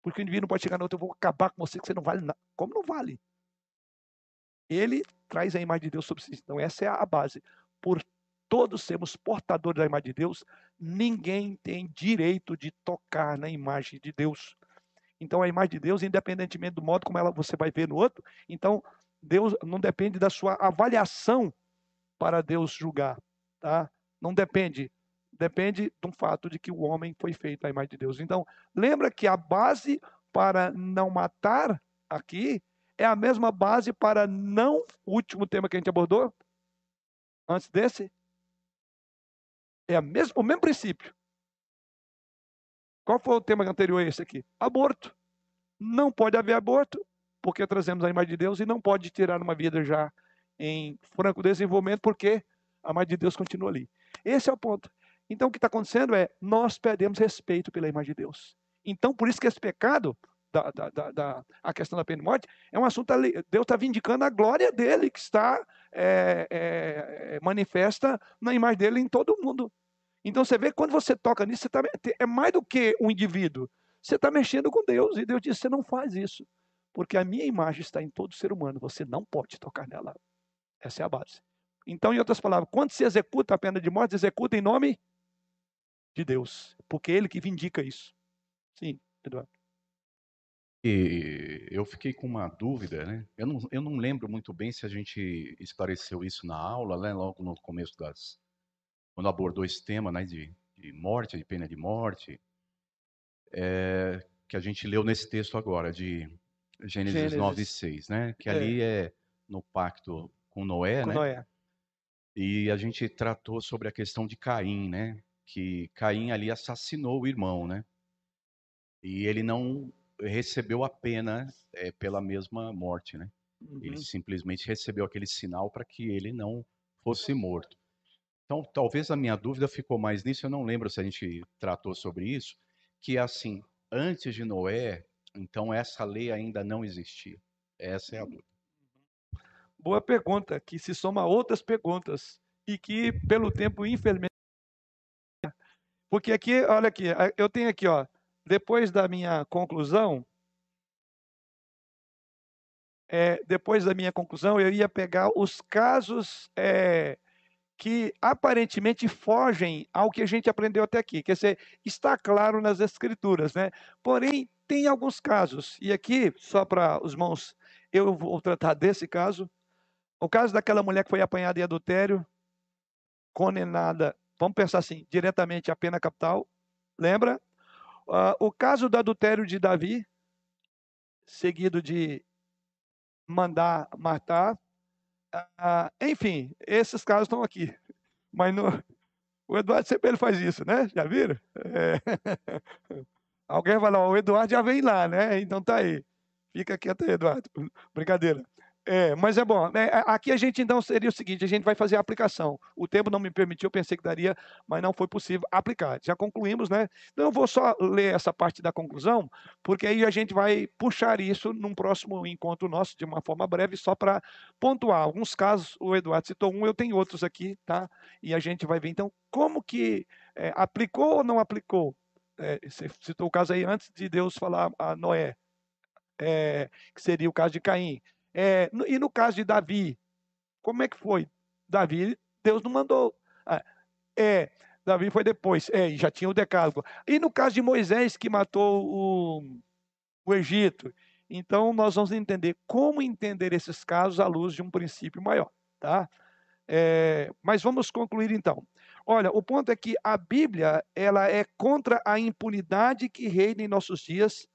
Porque o indivíduo não pode chegar no outro, eu vou acabar com você, que você não vale nada. Como não vale? Ele traz a imagem de Deus sobre si. Então, essa é a base. Por todos sermos portadores da imagem de Deus, ninguém tem direito de tocar na imagem de Deus. Então, a imagem de Deus, independentemente do modo como ela você vai ver no outro, então, Deus não depende da sua avaliação para Deus julgar, tá? Não depende. Depende do fato de que o homem foi feito à imagem de Deus. Então, lembra que a base para não matar aqui é a mesma base para não. Último tema que a gente abordou, antes desse, é a mesmo, o mesmo princípio. Qual foi o tema anterior a esse aqui? Aborto. Não pode haver aborto, porque trazemos a imagem de Deus, e não pode tirar uma vida já em franco desenvolvimento, porque a imagem de Deus continua ali. Esse é o ponto. Então, o que está acontecendo é, nós perdemos respeito pela imagem de Deus. Então, por isso que esse pecado, da, da, da, da a questão da pena de morte, é um assunto, Deus está vindicando a glória dele, que está é, é, manifesta na imagem dele em todo mundo. Então você vê quando você toca nisso, tá, é mais do que um indivíduo. Você está mexendo com Deus e Deus diz: você não faz isso, porque a minha imagem está em todo ser humano. Você não pode tocar nela. Essa é a base. Então, em outras palavras, quando se executa a pena de morte, executa em nome de Deus, porque é Ele que vindica isso. Sim, Eduardo. E eu fiquei com uma dúvida, né? Eu não, eu não lembro muito bem se a gente esclareceu isso na aula, né? logo no começo das, quando abordou esse tema né, de, de morte, de pena de morte, é, que a gente leu nesse texto agora, de Gênesis, Gênesis. 9 e 6, né? Que é. ali é no pacto com Noé, com né? Noé. E a gente tratou sobre a questão de Caim, né? que Caim ali assassinou o irmão, né? E ele não recebeu a pena é, pela mesma morte, né? Ele Uhum. simplesmente recebeu aquele sinal para que ele não fosse morto. Então, talvez a minha dúvida ficou mais nisso, eu não lembro se a gente tratou sobre isso, que é assim, antes de Noé, então essa lei ainda não existia. Essa é a dúvida. Boa pergunta, que se soma a outras perguntas e que pelo tempo infelizmente porque aqui, olha aqui, eu tenho aqui, ó, depois da minha conclusão, é, depois da minha conclusão, eu ia pegar os casos é, que aparentemente fogem ao que a gente aprendeu até aqui. Quer dizer, está claro nas escrituras, né? Porém, tem alguns casos. E aqui, só para os mãos, eu vou tratar desse caso. O caso daquela mulher que foi apanhada em adultério, condenada, vamos pensar assim, diretamente à pena capital. Lembra? Ah, o caso do adultério de Davi, seguido de mandar matar. Ah, enfim, esses casos estão aqui. Mas no, o Eduardo sempre ele faz isso, né? Já viram? É. Alguém vai lá, o Eduardo já vem lá, né? Então tá aí. Fica quieto aí, Eduardo. Brincadeira. É, mas é bom. né? A- Aqui a gente então seria o seguinte: a gente vai fazer a aplicação. O tempo não me permitiu, eu pensei que daria, mas não foi possível aplicar. Já concluímos, né? Então eu vou só ler essa parte da conclusão, porque aí a gente vai puxar isso num próximo encontro nosso, de uma forma breve, só para pontuar. Alguns casos, o Eduardo citou um, eu tenho outros aqui, tá? E a gente vai ver então como que é, aplicou ou não aplicou. É, você citou o caso aí antes de Deus falar a Noé, é, que seria o caso de Caim. É, e no caso de Davi, como é que foi? Davi, Deus não mandou. Ah, é, Davi foi depois, é, já tinha o decálogo. E no caso de Moisés, que matou o, o Egito. Então, nós vamos entender como entender esses casos à luz de um princípio maior, tá? É, mas vamos concluir então. Olha, o ponto é que a Bíblia ela é contra a impunidade que reina em nossos dias.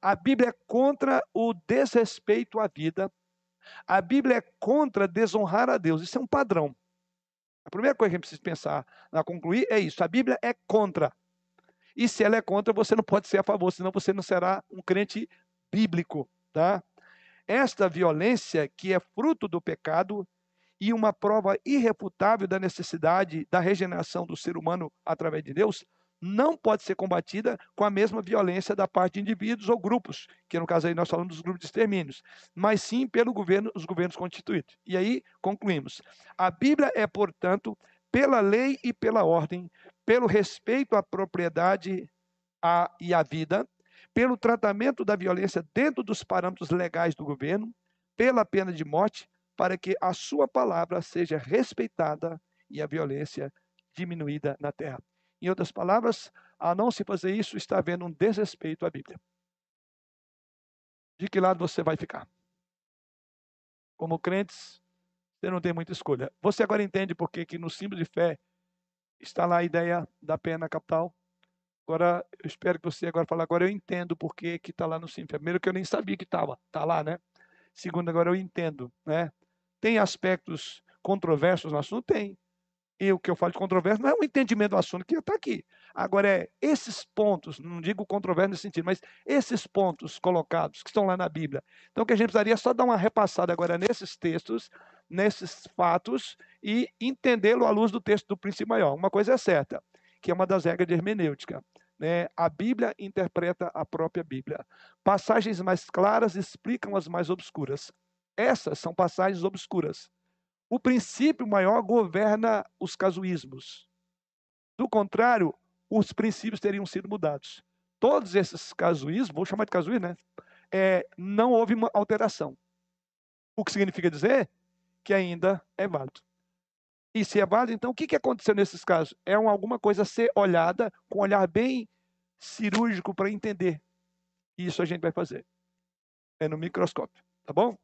A Bíblia é contra o desrespeito à vida. A Bíblia é contra desonrar a Deus. Isso é um padrão. A primeira coisa que a gente precisa pensar na concluir é isso. A Bíblia é contra. E se ela é contra, você não pode ser a favor, senão você não será um crente bíblico, tá? Esta violência que é fruto do pecado e uma prova irrefutável da necessidade da regeneração do ser humano através de Deus, não pode ser combatida com a mesma violência da parte de indivíduos ou grupos, que no caso aí nós falamos dos grupos de extermínios, mas sim pelo governo, os governos constituídos. E aí concluímos. A Bíblia é, portanto, pela lei e pela ordem, pelo respeito à propriedade à, e à vida, pelo tratamento da violência dentro dos parâmetros legais do governo, pela pena de morte, para que a sua palavra seja respeitada e a violência diminuída na terra. Em outras palavras, a não se fazer isso, está havendo um desrespeito à Bíblia. De que lado você vai ficar? Como crentes, você não tem muita escolha. Você agora entende por que que no símbolo de fé está lá a ideia da pena capital? Agora, eu espero que você agora fale, agora eu entendo por que que está lá no símbolo. Primeiro que eu nem sabia que estava, está lá, né? Segundo, agora eu entendo, né? Tem aspectos controversos no assunto? Tem. E o que eu falo de controverso não é um entendimento do assunto que está aqui. Agora, é esses pontos, não digo controverso nesse sentido, mas esses pontos colocados que estão lá na Bíblia. Então, o que a gente precisaria é só dar uma repassada agora nesses textos, nesses fatos, e entendê-lo à luz do texto do princípio maior. Uma coisa é certa, que é uma das regras de hermenêutica. Né? A Bíblia interpreta a própria Bíblia. Passagens mais claras explicam as mais obscuras. Essas são passagens obscuras. O princípio maior governa os casuísmos. Do contrário, os princípios teriam sido mudados. Todos esses casuísmos, vou chamar de casuísmo, né? É, não houve uma alteração. O que significa dizer que ainda é válido. E se é válido, então o que, que aconteceu nesses casos? É uma, alguma coisa a ser olhada com um olhar bem cirúrgico para entender. E isso a gente vai fazer. É no microscópio, tá bom?